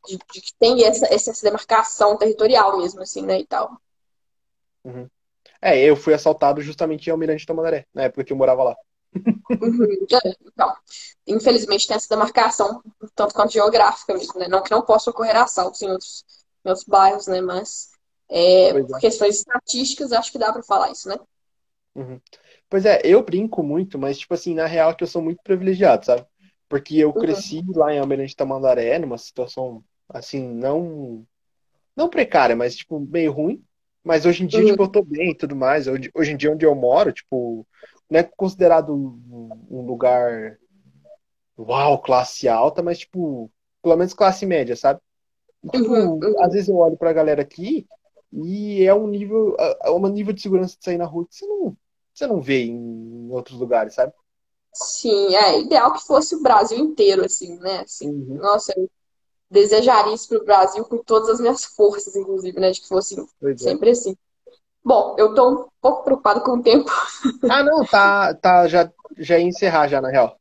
Speaker 2: de, de que tem essa, essa demarcação territorial mesmo, assim, né, e tal.
Speaker 1: Uhum. É, eu fui assaltado justamente em Almirante Tamandaré, na época que eu morava lá.
Speaker 2: Uhum. (laughs) É, então, infelizmente tem essa demarcação, tanto quanto geográfica mesmo, né? Não que não possa ocorrer assaltos em outros, em outros bairros, né? Mas é,
Speaker 1: Pois
Speaker 2: por
Speaker 1: é.
Speaker 2: questões estatísticas, acho que dá para falar isso, né?
Speaker 1: Uhum. Pois é, eu brinco muito, mas, tipo assim, na real é que eu sou muito privilegiado, sabe? Porque eu
Speaker 2: Uhum,
Speaker 1: cresci lá em Almirante Tamandaré, numa situação, assim, não, não precária, mas, tipo, meio ruim. Mas hoje em dia,
Speaker 2: uhum,
Speaker 1: tipo, eu tô bem e tudo mais. Hoje, hoje em dia, onde eu moro, tipo, não é considerado um lugar, uau, classe alta, mas, tipo, pelo menos classe média, sabe? E,
Speaker 2: uhum,
Speaker 1: tipo, às
Speaker 2: uhum.
Speaker 1: vezes eu olho pra galera aqui e é um nível, é um nível de segurança de sair na rua que você não, você não vê em outros lugares, sabe?
Speaker 2: Sim, é ideal que fosse o Brasil inteiro, assim, né? Assim,
Speaker 1: Uhum.
Speaker 2: nossa, eu desejaria isso para o Brasil com todas as minhas forças, inclusive, né? De que fosse
Speaker 1: Pois é.
Speaker 2: sempre assim. Bom, eu tô um pouco preocupada com o tempo. (laughs)
Speaker 1: Ah, não, tá, tá, já, já ia encerrar já, na real.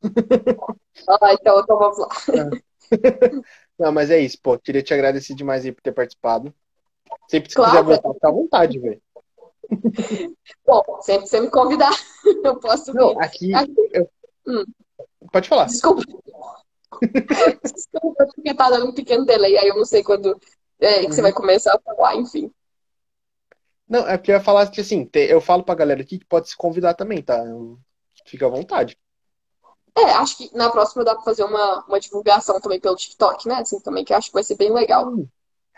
Speaker 2: Ah, então, então vamos lá. (laughs)
Speaker 1: Não, mas é isso, pô, queria te agradecer demais aí por ter participado. Sempre que você quiser
Speaker 2: Claro,
Speaker 1: voltar, fica à vontade, velho. (laughs)
Speaker 2: bom, sempre que você me convidar, (laughs) eu posso vir.
Speaker 1: Não, aqui,
Speaker 2: Aqui,
Speaker 1: eu-
Speaker 2: hum,
Speaker 1: pode falar.
Speaker 2: desculpa, desculpa, porque tá dando um pequeno delay, aí eu não sei quando é, que você vai
Speaker 1: Uhum.
Speaker 2: começar a falar, enfim.
Speaker 1: Não, é porque eu ia falar que assim, eu falo pra galera aqui que pode se convidar também, tá? Fica à vontade.
Speaker 2: É, acho que na próxima dá pra fazer uma, uma divulgação também pelo TikTok, né? Assim, também, que eu acho que vai ser bem legal.
Speaker 1: Hum.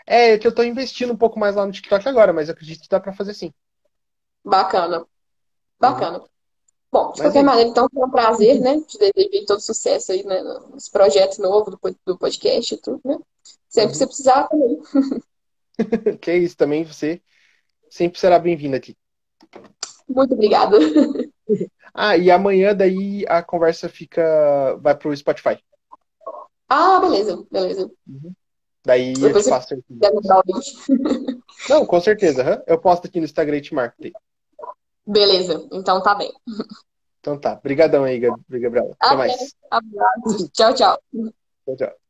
Speaker 1: É que eu tô investindo um pouco mais lá no TikTok agora, mas acredito que dá pra fazer sim.
Speaker 2: Bacana,
Speaker 1: Uhum.
Speaker 2: bacana. Bom, de
Speaker 1: Mas é
Speaker 2: qualquer
Speaker 1: isso.
Speaker 2: maneira, então, foi um prazer, né? Te desejo todo sucesso aí, né? Nesse projeto novo do, do podcast e tudo, né? Sempre que você
Speaker 1: Uhum.
Speaker 2: precisar também. (laughs)
Speaker 1: Que é isso também, você sempre será bem-vindo aqui.
Speaker 2: Muito obrigada. (laughs)
Speaker 1: Ah, e amanhã daí a conversa fica, vai pro Spotify.
Speaker 2: Ah, beleza, beleza.
Speaker 1: Uhum. Daí eu
Speaker 2: Depois
Speaker 1: te passo
Speaker 2: o link. (laughs)
Speaker 1: Não, com certeza. Eu posto aqui no Instagram e te marco.
Speaker 2: Beleza, então tá bem.
Speaker 1: Então tá. Obrigadão aí, Gab- Gabriela. Até
Speaker 2: Até.
Speaker 1: mais.
Speaker 2: Abraço. Tchau, tchau.
Speaker 1: Tchau, tchau.